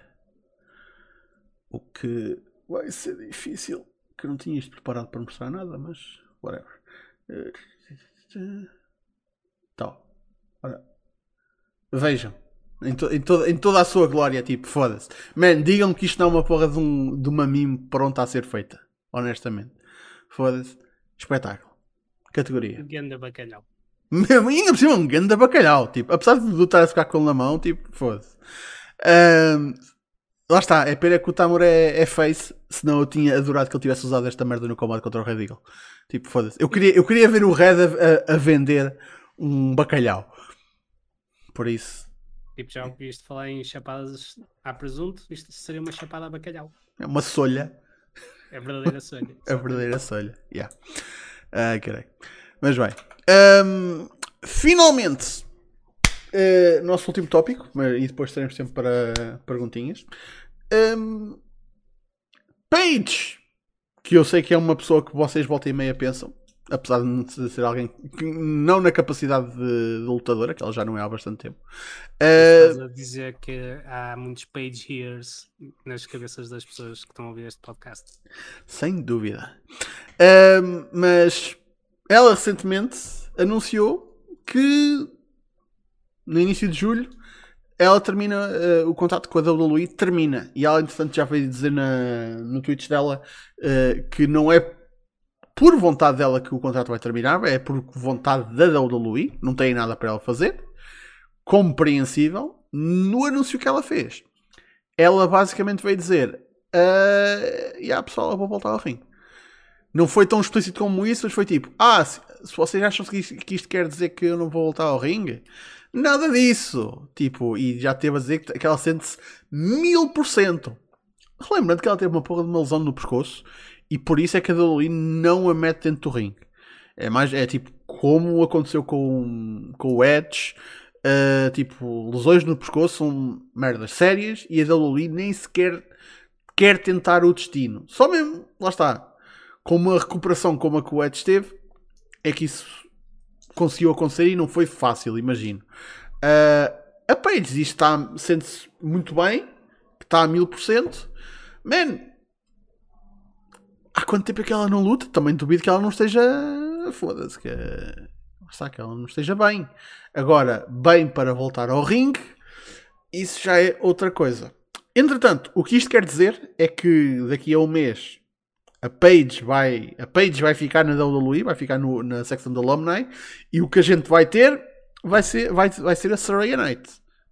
o que vai ser difícil. Que eu não tinha isto preparado para mostrar nada, mas whatever. Eh, Tal. Ora. Vejam. Em, to- em toda- em toda a sua glória, tipo, foda-se. Man, digam que isto não é uma porra de, um, de uma meme pronta a ser feita. Honestamente. Foda-se. Espetáculo. Categoria. Ganda bacalhau. Mesmo, ainda por cima, um grande bacalhau. Tipo, apesar de estar a ficar com ele na mão, tipo, foda-se. Ahm, lá está, é pena que o Tamor é, é face, senão eu tinha adorado que ele tivesse usado esta merda no combate contra o Red Eagle. Tipo, foda-se. Eu queria, eu queria ver o Red a, a- a vender um bacalhau. Por isso, Tipo, já ouviste falar em chapadas a presunto, isto seria uma chapada a bacalhau. é uma solha. É a verdadeira sonha. A verdadeira solha. Yeah. Ai, caralho. Mas bem. Ahm, finalmente, eh, nosso último tópico, mas- e depois teremos tempo para perguntinhas. Ahm, Paige, que eu sei que é uma pessoa que vocês volta e meia pensam, apesar de ser alguém que não na capacidade de, de lutadora, que ela já não é há bastante tempo. Eh, Estás a dizer que há muitos page hears nas cabeças das pessoas que estão a ouvir este podcast. Sem dúvida. Ahm, mas ela recentemente anunciou que no início de julho ela termina ah, o contrato com a WWE termina e ela entretanto já veio dizer na, no Twitch dela ah, que não é por vontade dela que o contrato vai terminar é por vontade da WWE não tem nada para ela fazer compreensível no anúncio que ela fez ela basicamente veio dizer uh, a pessoal eu vou voltar ao ringue não foi tão explícito como isso, mas foi tipo: Ah, se, se vocês acham que isto, que isto quer dizer que eu não vou voltar ao ringue, nada disso. Tipo, e já teve a dizer que, que ela sente-se mil por cento. Lembrando que ela teve uma porra de uma lesão no pescoço e por isso é que a WWE não a mete dentro do ringue. É mais, é tipo, como aconteceu com, com o Edge. uh, tipo, lesões no pescoço são merdas sérias e a WWE nem sequer quer tentar o destino. Só mesmo, lá está com uma recuperação como a que o Edge teve, é que isso conseguiu acontecer e não foi fácil, imagino. Uh, a Paige diz que sente-se muito bem, que está a mil por cento. Man, há quanto tempo é que ela não luta? Também duvido que ela não esteja. Foda-se, que. Está que ela não esteja bem. Agora, bem para voltar ao ringue, isso já é outra coisa. Entretanto, o que isto quer dizer é que daqui a um mês a Paige vai, a Paige vai ficar na WWE, vai ficar no- na secção de alumni e o que a gente vai ter vai ser, vai, vai ser a Saraya Knight.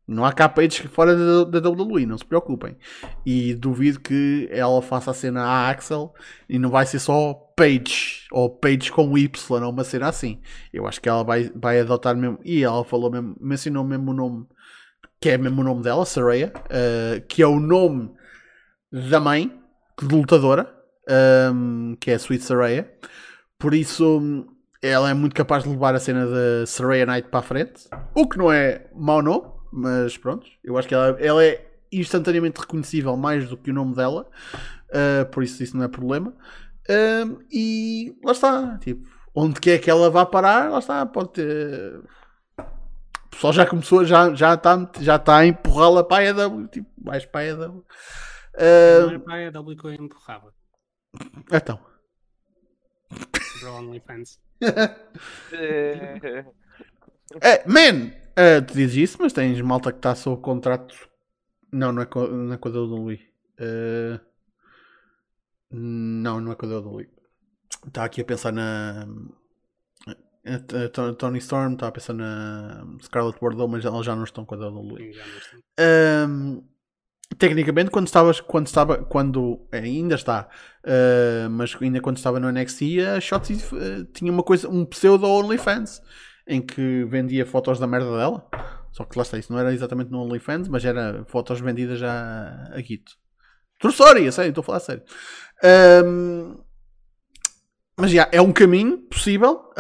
Não há Paige fora da, da WWE, não se preocupem. E duvido que ela faça a cena à Axel e não vai ser só Paige ou Paige com Y ou uma cena assim. Eu acho que ela vai, vai adotar mesmo. E ela falou mesmo, mencionou mesmo o nome que é mesmo o nome dela, Saraya, eh, que é o nome da mãe de lutadora, um, que é a Sweet Saraya. Por isso, ela é muito capaz de levar a cena da Saraya Knight para a frente. O que não é mau nome, mas pronto. Eu acho que ela, ela é instantaneamente reconhecível mais do que o nome dela. uh, por isso, isso não é problema. Um, e lá está. Tipo, onde quer que ela vá parar, lá está. Pode ter. O pessoal já começou, já está já tá, já tá a empurrá-la para a AEW. Tipo, mais para a. Não Uh, era para a W que eu empurrava. então. Para o OnlyFans. É, man, eh, tu dizes isso, mas tens malta que está sob contrato. Não, não é com, não é com a WWE. Eh, não, não é com a WWE. Está aqui a pensar na. eh, Tony- Storm, está a pensar na Scarlett Wardlow, mas elas já não estão com a já não estou. Ahm, tecnicamente quando estavas quando estava quando ainda está ah, mas ainda quando estava no NXT a Shotzi eh, tinha uma coisa um pseudo OnlyFans em que vendia fotos da merda dela só que lá está isso não era exatamente no OnlyFans mas era fotos vendidas já a Guito True story, a sério, estou a falar sério Ahm, mas já, é um caminho possível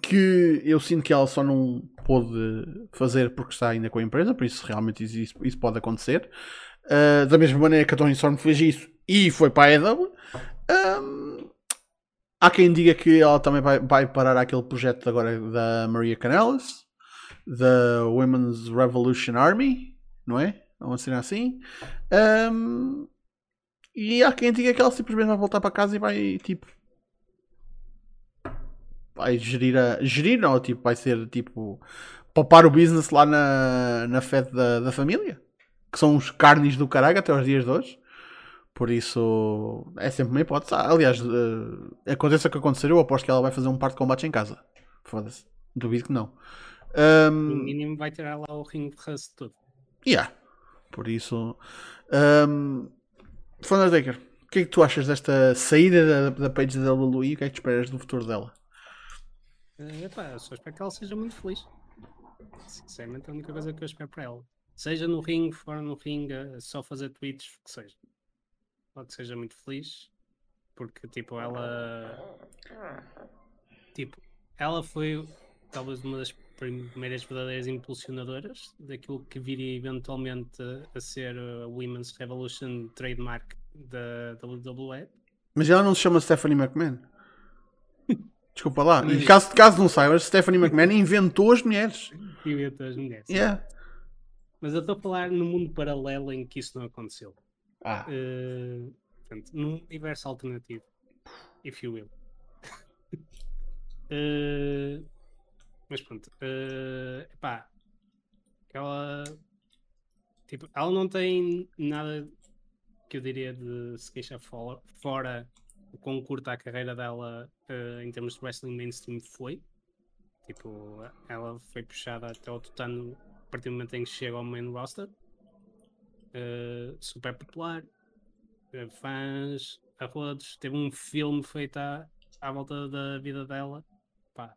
que eu sinto que ela só não pôde fazer porque está ainda com a empresa, por isso realmente isso, isso pode acontecer. Uh, da mesma maneira que a Tony Storm fez isso e foi para a EW. Um, há quem diga que ela também vai, vai parar aquele projeto agora da Maria Canellis, da Women's Revolution Army, não é? Uma cena assim. Um, e há quem diga que ela simplesmente vai voltar para casa e vai tipo vai gerir a. Gerir não, tipo, vai ser tipo. Poupar o business lá na, na fé da, da família. Que são os carnes do caralho até aos dias de hoje. Por isso. É sempre uma hipótese. Ah, Aliás, eh, aconteça o que acontecer, eu aposto que ela vai fazer um par de combate em casa. Foda-se. Duvido que não. No Um, mínimo vai tirar lá o ring de Rust todo. yeah. Por isso. Um, Undertaker, o que é que tu achas desta saída da, da page da WWE e o que é que esperas do futuro dela? Eh, epá, só espero que ela seja muito feliz. Sinceramente, é a única coisa que eu espero para ela. Seja no ringue, fora no ringue, eh, só fazer tweets, o que seja. Pode que seja muito feliz. Porque, tipo, ela. Tipo, ela foi talvez uma das primeiras verdadeiras impulsionadoras daquilo que viria eventualmente a ser a Women's Revolution trademark da WWE. Mas ela não se chama Stephanie McMahon. Desculpa lá. E Mas- caso, caso não saibas, Stephanie McMahon inventou as mulheres. E entre as mulheres. Yeah. Mas eu estou a falar no mundo paralelo em que isso não aconteceu. Ah. Eh, portanto, num universo alternativo, if you will. Eh, mas pronto, eh, epá, ela, tipo, ela não tem nada que eu diria de se queixar fora, fora o quão curta a carreira dela eh, em termos de wrestling mainstream foi. Tipo, ela foi puxada até ao tutano a partir do momento em que chega ao main roster. Uh, super popular, uh, fãs, a. Teve um filme feito à, à volta da vida dela. Pá,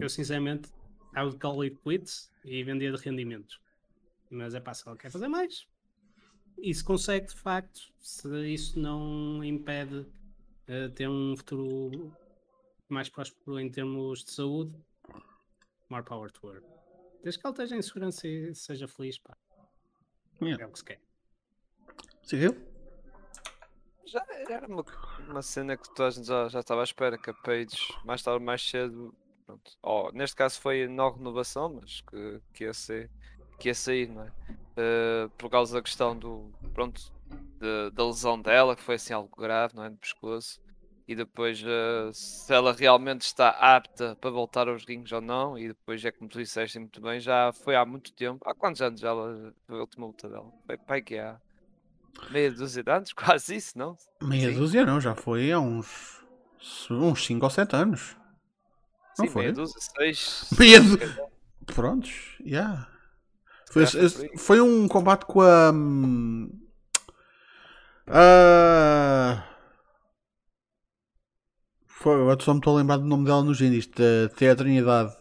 eu sinceramente, I would call it quits e vendia de rendimentos. Mas é pá, se ela quer fazer mais. E se consegue, de facto, se isso não impede uh, ter um futuro mais próspero em termos de saúde, more power to her. Desde que ela esteja em segurança e seja feliz, pá. Yeah. É o que se quer. Seguiu? Já era uma, uma cena que toda a gente já, já estava à espera, que a Page mais tarde ou mais cedo, pronto, ó, neste caso foi não renovação, mas que, que, ia, ser, que ia sair, não é? Eh, por causa da questão do, pronto, de- da lesão dela, que foi assim algo grave, não é? No pescoço. E depois eh, se ela realmente está apta para voltar aos rings ou não, e depois é como tu disseste muito bem, já foi há muito tempo. Há quantos anos ela, a última luta dela? Foi pai que há meia dúzia de anos, quase isso, não? Meia Sim. dúzia não, já foi há uns. uns 5 ou 7 anos. Não Sim, foi? meia dúzia, seis. Meia. Prontos, yeah. Foi, foi foi um combate com a. ah, foi, agora só me estou a lembrar do nome dela nos indies, da Tea Trinidade.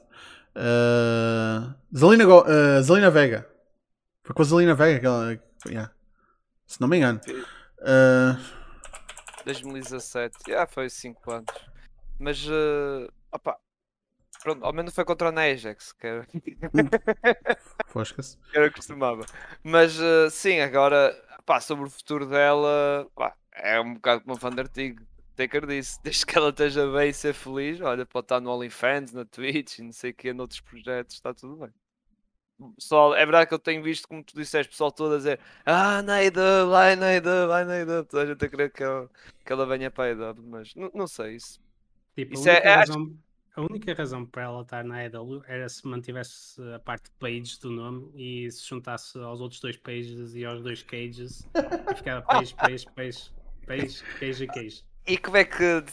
Ah, Zelina, Go- Zelina Vega. Foi com a Zelina Vega que ela. yeah. Se não me engano. Ah, 2017, já foi 5 anos. Mas, eh, opá, pronto, ao menos foi contra a Nejax, que era, Fosca-se. que era costumava. Mas, eh, sim, agora, pá, sobre o futuro dela, pá, é um bocado como a Vandertig Taker disse, desde que ela esteja bem e ser feliz, olha, pode estar no OnlyFans, na Twitch, e não sei o que, noutros projetos, está tudo bem. Pessoal, é verdade que eu tenho visto, como tu disseste, pessoal todo a dizer Ah, na AEW, vai na AEW, vai na AEW Toda a gente a querer que ela, que ela venha para a AEW Mas não, não sei, isso Tipo, Isso a, é- única é- razão, a única razão para ela estar na EW era se mantivesse a parte page do nome e se juntasse aos outros dois pages e aos dois cages e ficava page, page, page, page, cage e cage. E como é que.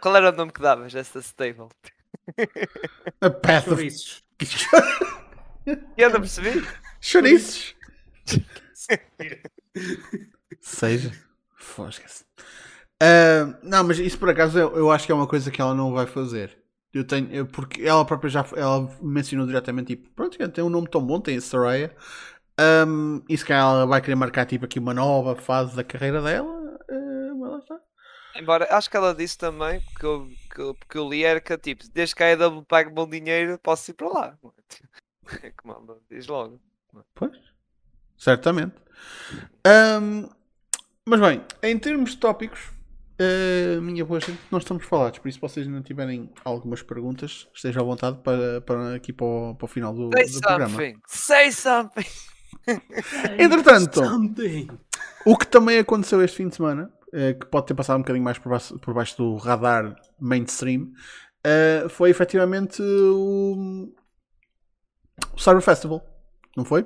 Qual era o nome que davas dessa stable? A Path of. E eu não percebi? Chouriços. Seja. Fosca-se. Ah, não, mas isso por acaso eu, eu acho que é uma coisa que ela não vai fazer. Eu tenho, eu- porque ela própria já ela mencionou diretamente, tipo, pronto, tem um nome tão bom, tem a Soraya. Ahm, e se calhar ela vai querer marcar tipo aqui uma nova fase da carreira dela. ah, mas lá está. Embora, acho que ela disse também, porque eu, que eu, porque eu li, era que tipo, desde que a AEW pague bom dinheiro, posso ir para lá. É que manda, diz logo. Pois, certamente. Ahm, mas bem, em termos de tópicos, ah, minha boa gente, nós estamos falados. Por isso, se vocês não tiverem algumas perguntas, estejam à vontade para, para aqui para o, para o final do, Say do programa. something! Say something! Entretanto, Something. o que também aconteceu este fim de semana, eh, que pode ter passado um bocadinho mais por baixo, por baixo do radar mainstream, eh, foi efetivamente o, o Cyber Festival, não foi?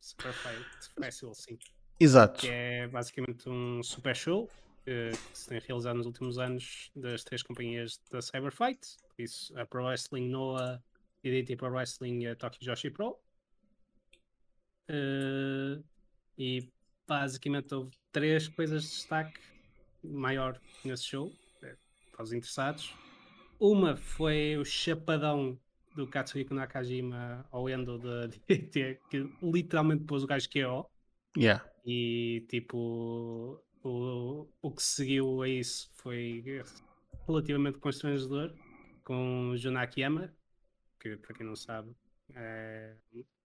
Super Fight Festival, sim. Exato. Que é basicamente um super show eh, que se tem realizado nos últimos anos das três companhias da Cyberfight. Isso, a Pro Wrestling Noah, DDT Pro Wrestling e a Tokyo Joshi Pro. Uh, e basicamente houve três coisas de destaque maior nesse show, eh, para os interessados. Uma foi o chapadão do Katsuhiko Nakajima ao Endo da DDT, que literalmente pôs o gajo QO. Yeah. E tipo, o, o que seguiu a isso foi relativamente constrangedor com o Junaki Yama, que para quem não sabe é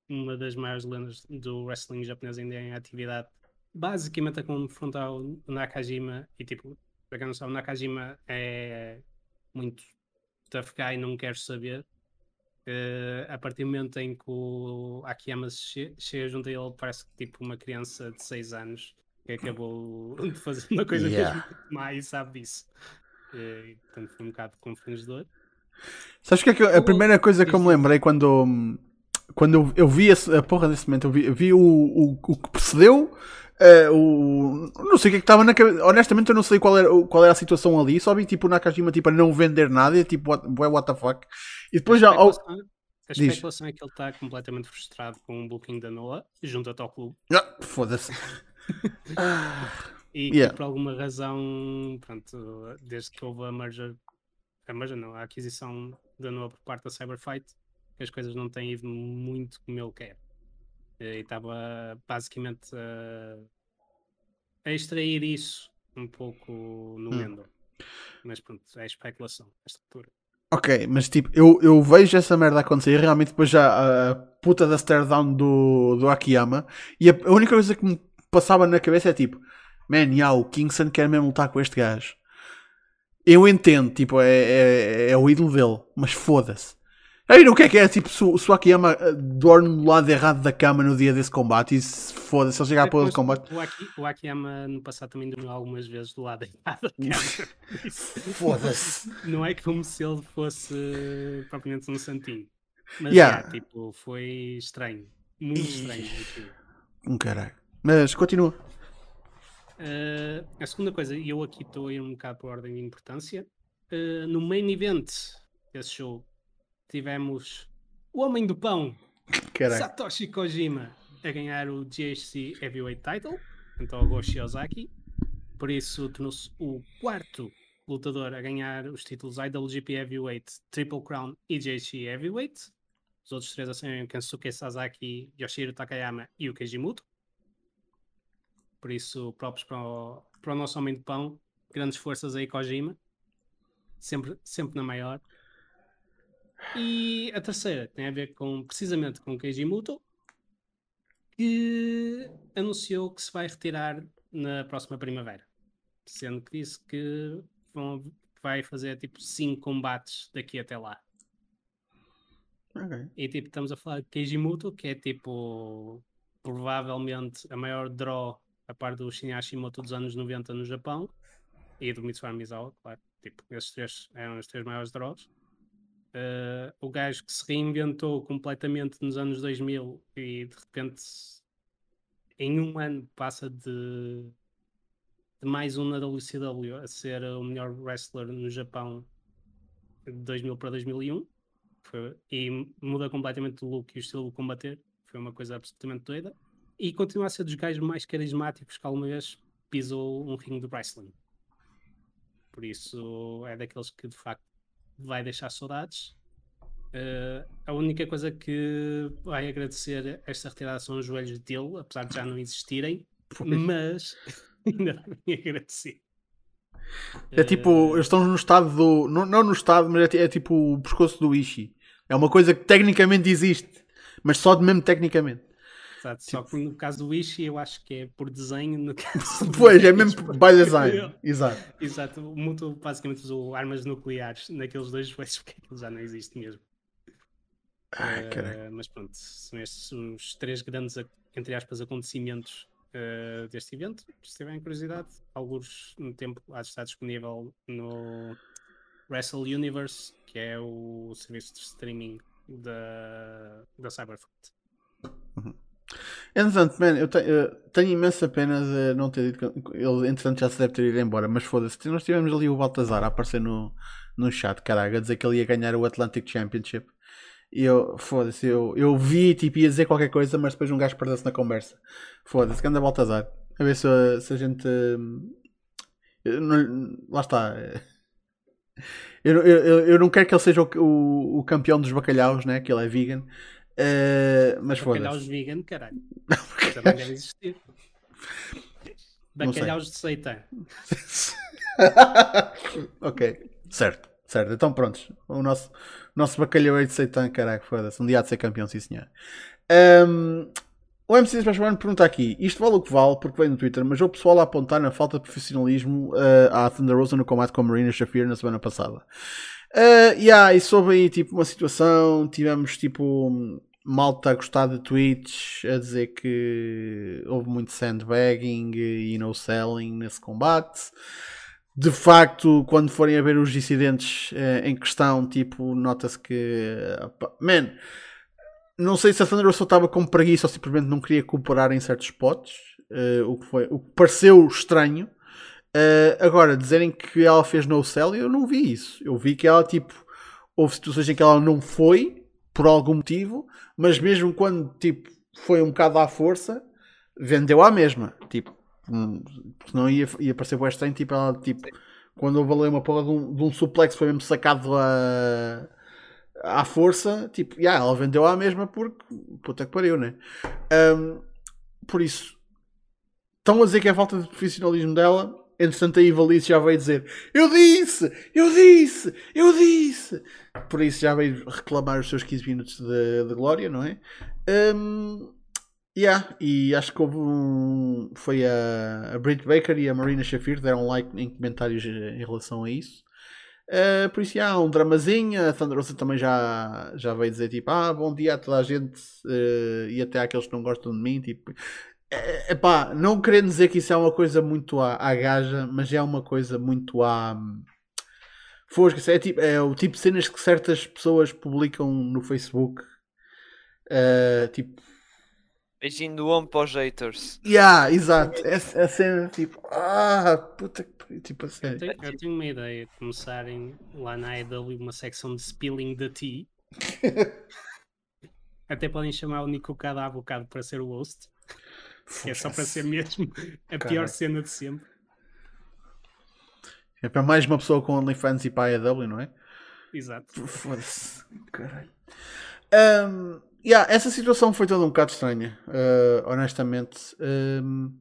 uma das maiores lendas do wrestling japonês ainda em atividade, basicamente a confrontar o Nakajima e tipo, para quem não sabe, o Nakajima é muito tough guy, não quer saber. Uh, a partir do momento em que o Akiyama che chega junto a ele, parece que tipo uma criança de 6 anos que acabou de fazer uma coisa yeah. mesmo e sabe disso. Uh, portanto, foi um bocado confundidor. Sabes que, é que a primeira coisa que eu me lembrei quando, quando eu, eu vi esse, a porra desse momento, eu vi, eu vi o, o, o que precedeu. Uh, o, não sei o que é que estava na cabeça. Honestamente, eu não sei qual era, qual era a situação ali. Só vi tipo o Nakajima tipo, a não vender nada. E, tipo, what, what the fuck. E depois já. A especulação é que ele está completamente frustrado com o booking da Noah junto ao Top Club. Ah, Foda-se. e yeah. por alguma razão, pronto, desde que houve a merger, a merger não, a aquisição da Noah por parte da Cyberfight, as coisas não têm ido muito como ele quer. E estava basicamente a, a, extrair isso um pouco no hum. Endo. Mas pronto, é especulação, esta altura. Ok, mas tipo, eu, eu vejo essa merda acontecer e realmente depois já a puta da stare down do, do Akiyama e a, a única coisa que me passava na cabeça é tipo, man, yeah, o Kingston quer mesmo lutar com este gajo. Eu entendo, tipo, é, é, é o ídolo dele, mas foda-se. Aí o que é que é? Tipo, se, o Akiyama eh, dorme do lado errado da cama no dia desse combate e se foda, se ele chegar a pôr o combate. O, Aki, o Akiyama no passado também dormiu algumas vezes do lado errado da cama. Foda-se. Não é como se ele fosse propriamente um santinho. Mas yeah. é, tipo, foi estranho. Muito estranho. Um caralho. Mas continua. Uh, a segunda coisa, e eu aqui estou a ir um bocado por ordem de importância. Uh, no main event desse show, tivemos o Homem do Pão, Caraca. Satoshi Kojima, a ganhar o GHC Heavyweight Title, então o Goshi Ozaki. Por isso, tornou-se o quarto lutador a ganhar os títulos IWGP Heavyweight, Triple Crown e GHC Heavyweight. Os outros três serem Kensuke Sasaki, Yoshiro Takayama e o Kejimuto. Por isso, próprios para o, para o nosso homem de pão. Grandes forças aí, Kojima. Sempre, sempre na maior. E a terceira tem a ver com precisamente com Keiji Muto, que anunciou que se vai retirar na próxima primavera. Sendo que disse que vão, vai fazer tipo 5 combates daqui até lá. Okay. E tipo, estamos a falar de Keiji Muto, que é tipo provavelmente a maior draw a par do Shinya Hashimoto dos anos 90 no Japão e do Mitsuhara Misawa, claro. Tipo, esses três eram os três maiores draws. Uh, o gajo que se reinventou completamente nos anos 2000 e de repente em um ano passa de, de mais um na WCW a ser o melhor wrestler no Japão de 2000 para 2001 Foi, e muda completamente o look e o estilo de combater. Foi uma coisa absolutamente doida. E continua a ser dos gajos mais carismáticos que alguma vez pisou um ringue de wrestling. Por isso é daqueles que de facto vai deixar saudades. Uh, a única coisa que vai agradecer esta retirada são os joelhos dele, apesar de já não existirem, mas ainda vai agradecer. É tipo, uh, eles estão no estado do. Não, não no estado, mas é, é, tipo o pescoço do Ishi. É uma coisa que tecnicamente existe, mas só de mesmo tecnicamente. Exato, tipo... só que no caso do Wish eu acho que é por desenho. No caso pois, é mesmo by design. Exato. Exato. O Muto basicamente usou armas nucleares naqueles dois joelhos porque aquilo já não existe mesmo. Ai, uh, mas pronto, são estes os três grandes, entre aspas, acontecimentos uh, deste evento. Se tiverem curiosidade, alguns no tempo há de estar disponível no Wrestle Universe, que é o serviço de streaming da, da Cyberfight. Uhum. Entretanto, man, eu, te, eu, tenho imensa pena de não ter dito que ele, entretanto, já se deve ter ido embora. Mas foda-se, nós tivemos ali o Baltazar a aparecer no, no chat, caraca, a dizer que ele ia ganhar o Atlantic Championship. E eu, foda-se, eu, eu vi, tipo, ia dizer qualquer coisa, mas depois um gajo perdeu-se na conversa. Foda-se, anda Baltazar. A ver se, a- se a gente. eu não- lá está. Eu, eu, eu não quero que ele seja o, o, o campeão dos bacalhaus, né? Que ele é vegan. Eh, mas Bacalhaus foda-se. vegan, caralho. Também deve existir. Não. Bacalhaus de seitã. ok, certo, certo. Então prontos. O nosso, nosso bacalhau é de seitã, caraca, foda-se. Um dia há de ser campeão, sim senhor. Ahm, o MC Spashman pergunta aqui: isto vale o que vale, porque vem no Twitter, mas o pessoal a apontar na falta de profissionalismo ah, à Thunder Rosa no combate com a Marina Shafir na semana passada. Uh, yeah, e soube aí tipo uma situação, tivemos tipo malta a gostar de tweets a dizer que houve muito sandbagging e no selling nesse combate. De facto, quando forem a ver os dissidentes eh, em questão, tipo, nota-se que. opa, man, não sei se a Thunder Rosa estava com preguiça ou simplesmente não queria cooperar em certos spots, eh, o, que foi, o que pareceu estranho. Agora, dizerem que ela fez no sell, eu não vi isso. Eu vi que ela, tipo, houve situações em que ela não foi, por algum motivo, mas mesmo quando, tipo, foi um bocado à força, vendeu à mesma. Tipo, hum, senão ia, ia parecer bué estranho, tipo, ela, tipo, quando houve ali uma porra de um, de um suplex, foi mesmo sacado a, à força, tipo, yeah, ela vendeu à mesma porque, puta que pariu, né? Um, por isso, estão a dizer que é falta de profissionalismo dela. Entretanto, a Ivalice já veio dizer: Eu disse, eu disse, eu disse. Por isso, já veio reclamar os seus 15 minutos de, de glória, não é? Um, yeah, e acho que houve um. Foi a, a Britt Baker e a Marina Shafir deram like em comentários em relação a isso. Uh, por isso, há um dramazinho. A Thunder Rosa também já, já veio dizer: tipo, ah, bom dia a toda a gente uh, e até àqueles que não gostam de mim. Tipo, é, epá, não querendo dizer que isso é uma coisa muito à, à gaja, mas é uma coisa muito à. Fosca, é, tipo, é o tipo de cenas que certas pessoas publicam no Facebook. Uh, tipo, Beijinho do homem para os haters. yeah, exato. É, é cena tipo, ah, puta que tipo a Eu tenho, eu tenho uma ideia de começarem lá na AEW uma secção de spilling the tea. Até podem chamar o Nico cada avocado para ser o host. É só para ser mesmo a pior Caralho. cena de sempre. É para mais uma pessoa com OnlyFans e para a AEW, não é? Exato. Foda-se. Caralho. Um, yeah, essa situação foi toda um bocado estranha, uh, honestamente. Um,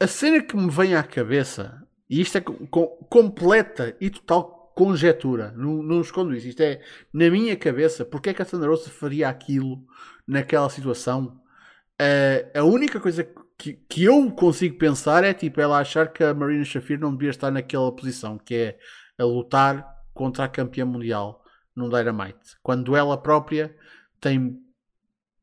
a cena que me vem à cabeça, e isto é com, com- completa e total conjetura, não, não escondo isso, isto é na minha cabeça, porque é que a Thunder Rosa faria aquilo naquela situação? Uh, a única coisa que, que eu consigo pensar é tipo ela achar que a Marina Shafir não devia estar naquela posição, que é a lutar contra a campeã mundial num Dynamite, quando ela própria tem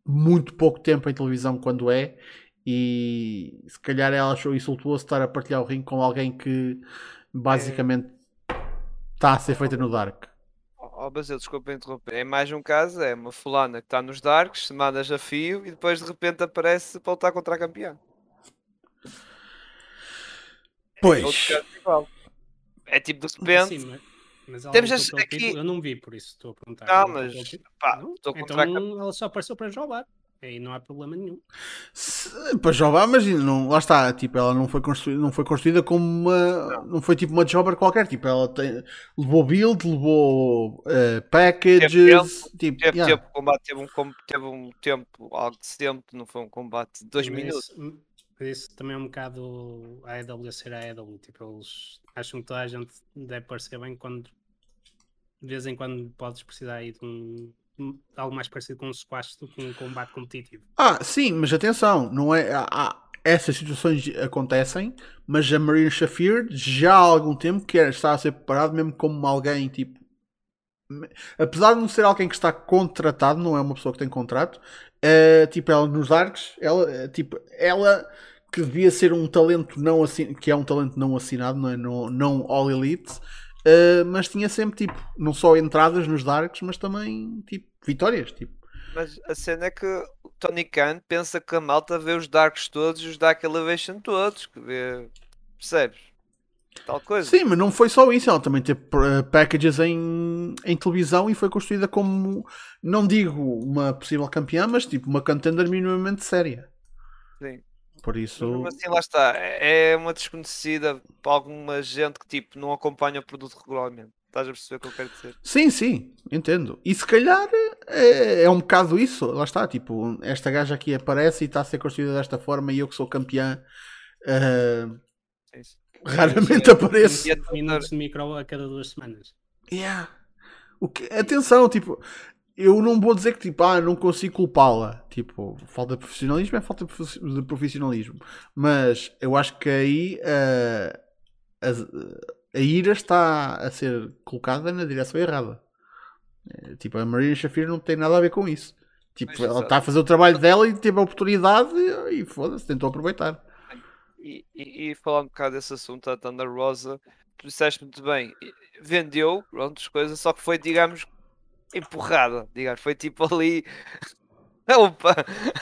muito pouco tempo em televisão quando é e se calhar ela achou insultuoso estar a partilhar o ringue com alguém que basicamente está a ser feita no Dark. Oh, Basil, desculpa interromper. É mais um caso, é uma fulana que está nos Darks, semanas a fio, e depois de repente aparece para lutar contra a campeã. Outro Pois, igual. É tipo de repente, Sim, mas, Temos esse aqui- título, Eu não vi, por isso estou a perguntar. Não, mas, título? pá, Então ela só apareceu para jogar. Aí não há problema nenhum. se- para Jobber, mas não, lá está, tipo, ela não foi construída, não foi construída como uma, não. foi tipo uma Jobber qualquer, tipo, ela tem, levou build, levou eh, packages, tipo, Teve yeah. tempo, combate teve um, teve um tempo, algo de tempo, não foi um combate de dois Mas minutos. Isso, mas isso também é um bocado a AEW ser a AEW. Tipo, eles acham que toda a gente deve parecer bem quando de vez em quando podes precisar aí de um- algo mais parecido com um squash do que um combate competitivo. Ah, sim, mas atenção, não é, há- essas situações acontecem, mas a Marina Shafir já há algum tempo que está a ser preparado mesmo como alguém tipo apesar de não ser alguém que está contratado, não é uma pessoa que tem contrato, eh, tipo ela nos arcos, ela eh, tipo ela que devia ser um talento não assin que é um talento não assinado, não é não, não all elite, eh, mas tinha sempre tipo não só entradas nos darks, mas também tipo vitórias, tipo Mas a cena é que o Tony Khan pensa que a malta vê os Darks todos e os Dark Elevation todos. Que vê... Percebes? tal coisa. Sim, mas não foi só isso, ela também teve uh, packages em, em televisão e foi construída como, não digo uma possível campeã, mas tipo uma contender minimamente séria. Sim. Por isso. Mas assim, lá está. É uma desconhecida para alguma gente que tipo não acompanha o produto regularmente. Estás a perceber o que eu quero dizer? Sim, sim, entendo. E se calhar é, é um bocado isso. Lá está, tipo, esta gaja aqui aparece e está a ser construída desta forma e eu que sou campeã. Uh, Sim, sim. raramente apareço. E a- Minutos de micro a cada duas semanas. Yeah. O que, atenção, tipo, eu não vou dizer que tipo, ah, não consigo culpá-la. Tipo, falta de profissionalismo é falta de profi- de profissionalismo. Mas eu acho que aí ah, a, a ira está a ser colocada na direção errada. Eh, Tipo, a Marina Shafir não tem nada a ver com isso. Tipo, ela exato. está a fazer o trabalho dela e teve a oportunidade e, e foda-se, tentou aproveitar. E, e, e falar um bocado desse assunto, a Thunder Rosa, tu disseste muito bem, vendeu, pronto, as coisas, só que foi, digamos, empurrada, digamos, foi tipo ali, opa,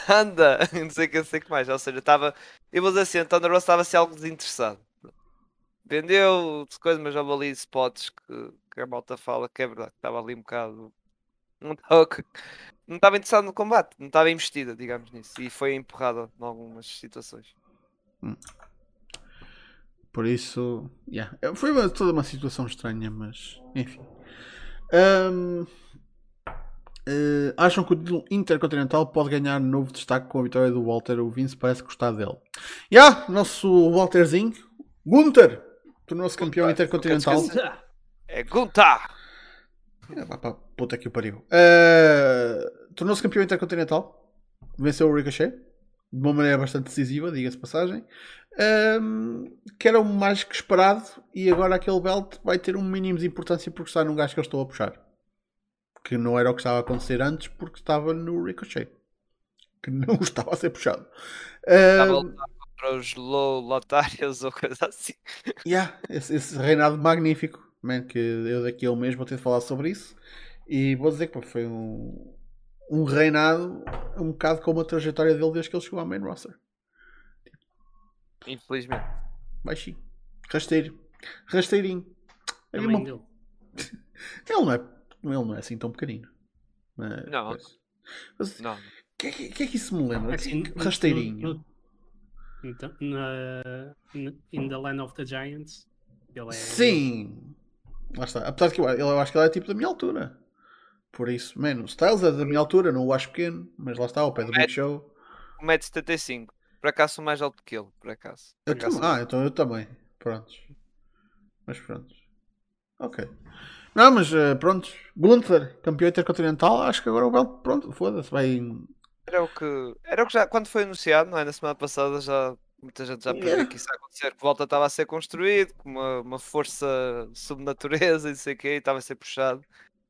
anda, não sei o que, sei o que mais, ou seja, estava, eu vou dizer assim, a Thunder Rosa estava-se algo desinteressado. Vendeu coisas, mas houve ali spots que, que a malta fala que é verdade, estava ali um bocado, não estava, interessado no combate, não estava investida, digamos, nisso, e foi empurrada em algumas situações. Por isso, yeah. foi toda uma situação estranha, mas enfim. Ahm, eh, acham que o título intercontinental pode ganhar novo destaque com a vitória do Walter? O Vince parece gostar dele. Já, nosso Walterzinho, Gunther, tornou-se campeão Gunther, intercontinental. É Gunther! É, vá para a puta que o pariu. Eh, tornou-se campeão intercontinental. Venceu o Ricochet. De uma maneira bastante decisiva, diga-se de passagem. Ehm, que era o mais que esperado. E agora aquele belt vai ter um mínimo de importância porque está num gajo que eu estou a puxar. Que não era o que estava a acontecer antes porque estava no Ricochet. Que não estava a ser puxado. Estava a Ehm, lutar contra os low lotários ou coisa assim. Yeah, esse, esse reinado magnífico, man, que eu daqui a um mês vou ter de falar sobre isso. E vou dizer que foi um, um reinado um bocado como a trajetória dele desde que ele chegou à main roster. Infelizmente. Baixinho, rasteiro, rasteirinho. A Havia mãe uma-. Ele, não é, ele não é assim tão pequenino. Mas, Não. mas- mas Não. o que, é que- que é que isso me lembra? Assim, Que- no- rasteirinho. no- Então, na, in the Land of the Giants, ele é. Sim. Lá está. Apesar de que eu, eu acho que ele é tipo da minha altura. Por isso, menos. Styles é da minha altura, não o acho pequeno, mas lá está, ao pé do Big Show. 1,75m. Por acaso sou mais alto que ele, por acaso. Eu Por acaso também. Ah, então eu também. Prontos. Mas prontos. Ok. Não, mas eh, prontos. Gunther, campeão intercontinental, acho que agora o belt, pronto, foda-se, vai. Era o que. Era o que já. Quando foi anunciado, não é? Na semana passada já. Muita gente já previa Yeah. que isso ia acontecer, que volta estava a ser construído, com uma, uma força subnatureza e não sei o quê, e estava a ser puxado.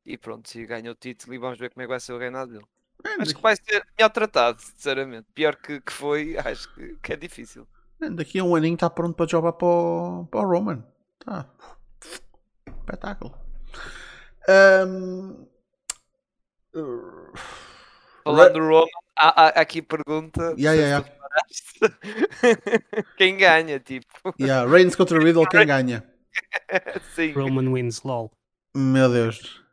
E pronto, e ganhou o título e vamos ver como é que vai ser o reinado dele. Man, Acho que vai ser melhor tratado, sinceramente. Pior que, que foi, acho que, que é difícil. man, daqui a um aninho está pronto para jogar para o, para o Roman. Tá. Espetáculo. Uh, Falando do Roman, há, há- aqui pergunta. Yeah, yeah, reparaste. Quem ganha, tipo? yeah, Reigns contra Riddle, quem ganha? Sim. Roman wins LOL. Meu Deus,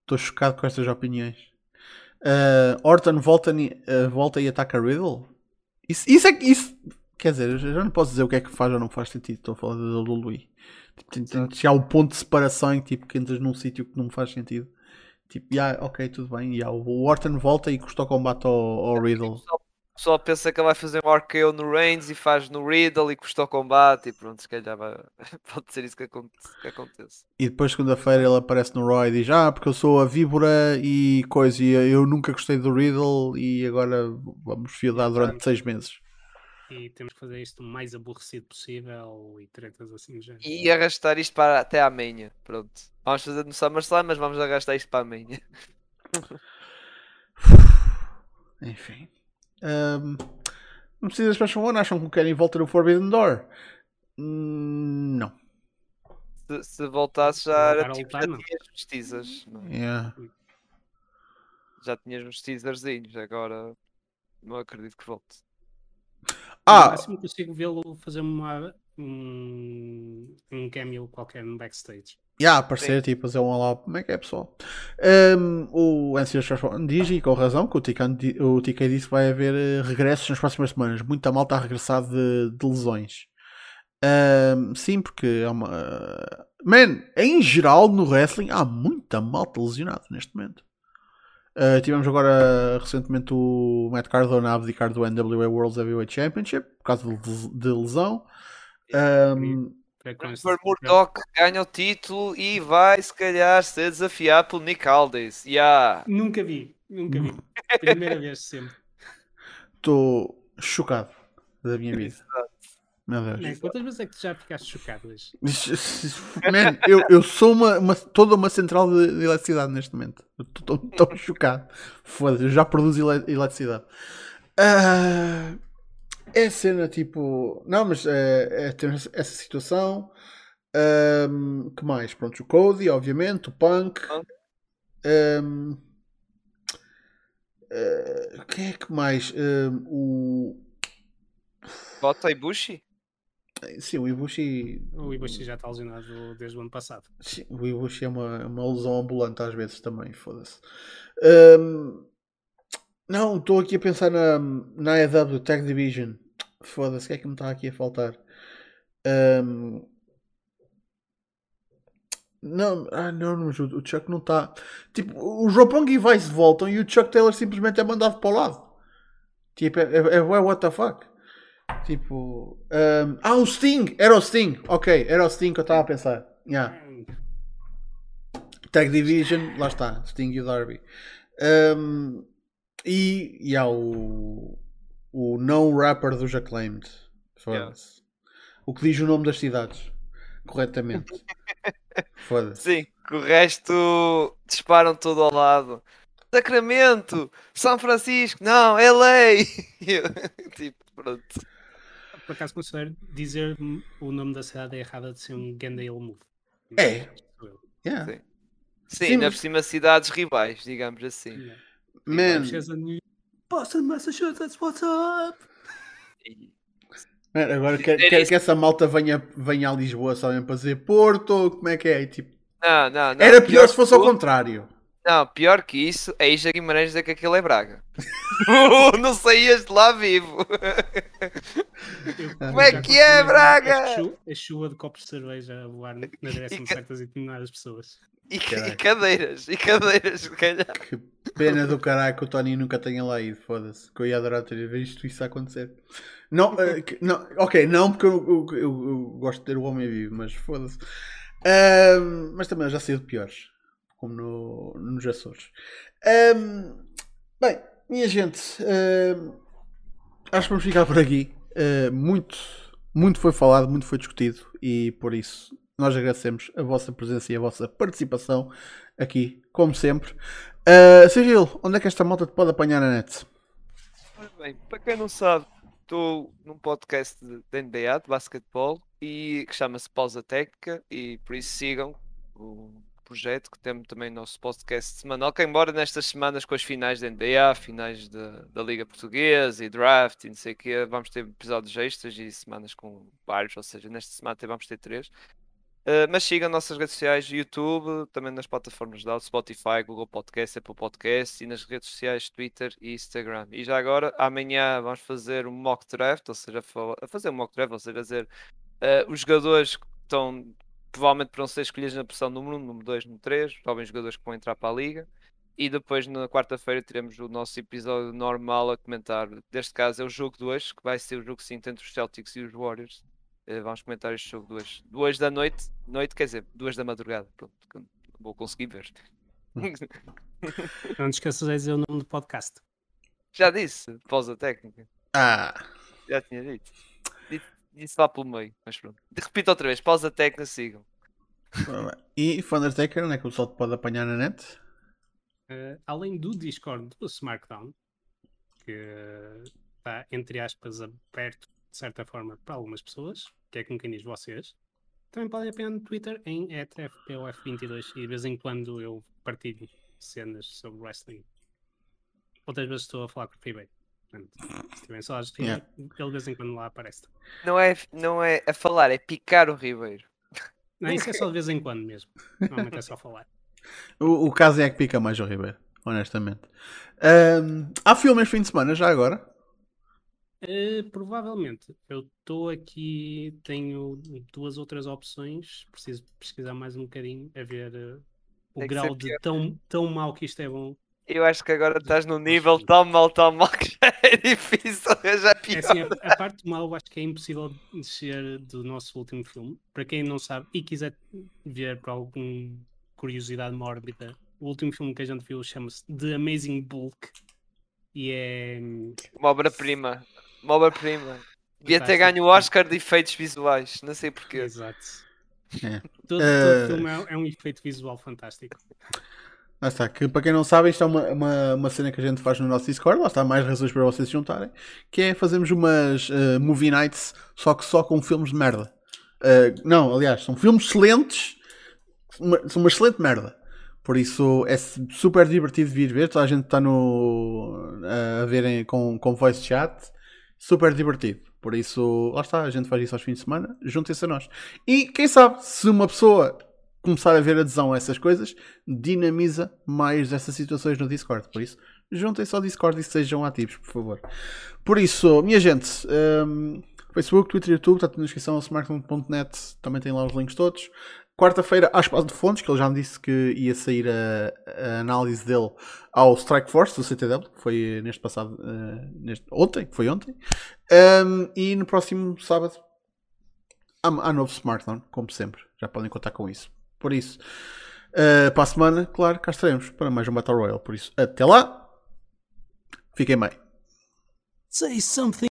estou chocado com estas opiniões. Uh, Orton volta, uh, volta e ataca Riddle? Isso, isso é que. Isso, quer dizer, eu já não posso dizer o que é que faz ou não faz sentido. Estou a falar da WWE. Tipo, chegar ao ponto de separação em tipo, que entras num sítio que não faz sentido. Tipo, yeah, ok, tudo bem. Yeah, o Orton volta e custa o combate ao, ao Riddle. O pessoal pensa que ele vai fazer um RKO no Reigns e faz no Riddle e custa o combate e pronto, se calhar vai... pode ser isso que, aconte... que aconteça. E depois, segunda-feira, ele aparece no Raw e diz: Ah, porque eu sou a víbora e coisa, e eu nunca gostei do Riddle e agora vamos fiodar durante seis meses. E temos que fazer isto o mais aborrecido possível e tretas assim do género. E arrastar isto para até à manhã, pronto. Vamos fazer no SummerSlam, mas vamos arrastar isto para a manhã. Enfim. Ahm, não precisa de Special One, acham que o Kenny volta no Forbidden Door? Hum, não. Se, se voltasse já Voltar era a tipo, já tinhas uns teasers. é? Yeah. Já tinhas uns teaserzinhos, agora não acredito que volte. No Ah, máximo consigo vê-lo fazer uma um, um cameo qualquer no backstage. E yeah, aparecer, tipo, fazer um olá, como é que é, pessoal? Um, o NCS diz, e com razão, que o TK, o TK disse que vai haver eh, regressos nas próximas semanas. Muita malta a regressar de, de lesões. Um, sim, porque é uma. Man, em geral no wrestling há muita malta lesionada neste momento. Uh, tivemos agora recentemente o Matt Cardona a abdicar do NWA World Heavyweight Championship por causa de, de lesão. Um, Christopher Murdoch ganha o título e vai se calhar ser desafiado pelo Nick Aldis. Yeah. Nunca vi, nunca vi. Primeira vez sempre. Estou chocado da minha vida. Meu Deus. Man, quantas vezes é que tu já ficaste chocado hoje? Man, eu, eu sou uma, uma, toda uma central de, de eletricidade neste momento. Estou tão chocado. Foda-se, eu já produzo ele, eletricidade. Uh, é cena tipo. Não, mas é, é ter essa situação. Um, que mais? Pronto, o Cody, obviamente, o Punk. Um, uh, quem é que mais? Um, o. Bota Ibushi? Sim, o Ibushi. O Ibushi já está lesionado desde o ano passado. Sim, o Ibushi é uma, uma lesão ambulante às vezes também, foda-se. Um, não, estou aqui a pensar na, na AEW Tag Division. Foda-se, o que é que me está aqui a faltar? Um, não, ah, não, mas o, o Chuck não está. Tipo, o Roppongi e Vice voltam e o Chuck Taylor simplesmente é mandado para o lado. Tipo, é, é, é what the fuck? Tipo, um, ah, o Sting! Era o Sting! Ok, era o Sting que eu estava a pensar. Yeah. Tag Division, lá está, Sting e o Darby. Um, e, e há o, o não rapper dos Acclaimed. Foda-se. Yeah. O que diz o nome das cidades corretamente. Foda-se. Sim, que o resto disparam todo ao lado. Sacramento, São Francisco, não, LA. tipo, pronto. Por acaso considero dizer o nome da cidade é errada de ser um Gandale Move. É. Yeah. Sim, Sim, Sim mas... por cima cidades rivais, digamos assim. Yeah. Man. Boston, Massachusetts, what's up? Man, agora quer, quer que essa malta venha, venha a Lisboa só para dizer Porto, como é que é? tipo, não, não, não. Era pior, pior se fosse ao contrário. Não, pior que isso, é Isha Guimarães dizer que aquilo é Braga. não saías de lá vivo. Como é que é, Braga? A chuva de copos de cerveja a voar na direção de certas e determinadas pessoas. E, e, cadeiras, e cadeiras, se calhar. Que pena do caralho que o Tony nunca tenha lá ido, foda-se. Que eu ia adorar ter visto isso acontecer. Não, uh, que, não ok, não porque eu, eu, eu, eu, gosto de ter o homem vivo, mas foda-se. Uh, mas também já sei de piores, como no, nos Açores. Uh, bem, minha gente, acho que vamos ficar por aqui. Ah, muito, muito foi falado, muito foi discutido e por isso nós agradecemos a vossa presença e a vossa participação aqui, como sempre. Uh, Sigil, onde é que esta malta te pode apanhar na net? Bem, para quem não sabe, estou num podcast de NBA, de basquetebol, e que chama-se Pausa Técnica, e por isso sigam o projeto, que temos também nosso podcast semanal, que embora nestas semanas com as finais da NBA, finais da, da Liga Portuguesa e draft e não sei o quê, vamos ter episódios extras e semanas com vários, ou seja, nesta semana vamos ter três. Uh, mas siga as nossas redes sociais, YouTube, também nas plataformas de Spotify, Google Podcast, Apple Podcast e nas redes sociais Twitter e Instagram. E já agora, amanhã vamos fazer um mock draft, ou seja, fazer um mock draft, ou seja, dizer uh, os jogadores que estão provavelmente para ser escolhidos na posição número 1, número 2, número 3, jovens jogadores que vão entrar para a liga. E depois na quarta-feira teremos o nosso episódio normal a comentar. Deste caso é o jogo 2, que vai ser o jogo 5 entre os Celtics e os Warriors. Eh, vamos comentar este jogo duas, duas da noite, noite quer dizer, duas da madrugada. Pronto, vou conseguir ver. Não te esqueças de dizer o nome do podcast. Já disse, pausa técnica. Ah. Já tinha dito. Disse, disse lá pelo meio, mas pronto. Repito outra vez, pausa técnica, sigam. E Thundertaker, onde é que o pessoal te pode apanhar na net? Uh, além do Discord do SmackDown, que está, entre aspas, aberto de certa forma para algumas pessoas, que é com quem diz vocês. Também podem apanhar no Twitter em ETFPOF22 e de vez em quando eu partilho cenas sobre wrestling. Outras vezes estou a falar com o Freebay. Portanto, se tiverem saudades de rir, Yeah. ele de vez em quando lá aparece. Não é, não é a falar, é picar o Ribeiro. Não, isso é só de vez em quando mesmo. Normalmente é só falar. O, o caso é que pica mais o Ribeiro, honestamente. Ahm, há filmes fim de semana, já agora? Eh, provavelmente. Eu estou aqui, tenho duas outras opções. Preciso pesquisar mais um bocadinho a ver eh, o Tem grau de tão, tão mau que isto é bom. Eu acho que agora estás num nível tão mal, tão mal que já é difícil arranjar É assim, a, a parte mal eu acho que é impossível descer do nosso último filme. Para quem não sabe e quiser ver por alguma curiosidade mórbida, o último filme que a gente viu chama-se The Amazing Bulk e é Uma obra-prima. Uma obra-prima. Devia ter Fantástico. ganho o Oscar de efeitos visuais. Não sei porquê. exato. É. Todo, todo filme é, é um efeito visual fantástico. Lá está, que para quem não sabe, isto é uma, uma, uma cena que a gente faz no nosso Discord, lá está, mais razões para vocês se juntarem, que é fazermos umas eh, movie nights, só que só com filmes de merda. Eh, não, aliás, são filmes excelentes, uma, são uma excelente merda. Por isso é su- super divertido vir ver, toda a gente está no, a verem com, com voice chat, super divertido. Por isso, lá está, a gente faz isso aos fins de semana, juntem-se a nós. E quem sabe, se uma pessoa começar a ver adesão a essas coisas, dinamiza mais essas situações no Discord. Por isso, juntem-se ao Discord e sejam ativos, por favor. Por isso, minha gente, hum, Facebook, Twitter, YouTube, está na descrição, smartphone.net, também tem lá os links todos. Quarta-feira, há espaço de fontes, que ele já me disse que ia sair a, a análise dele ao Strike Force do CTW, que foi neste passado, eh, neste, ontem, foi ontem. Hum, e no próximo sábado há, há novo smartphone, como sempre. Já podem contar com isso. Por isso, eh, para a semana, claro, cá estaremos para mais um Battle Royale. Por isso, até lá. Fiquem bem. Say something.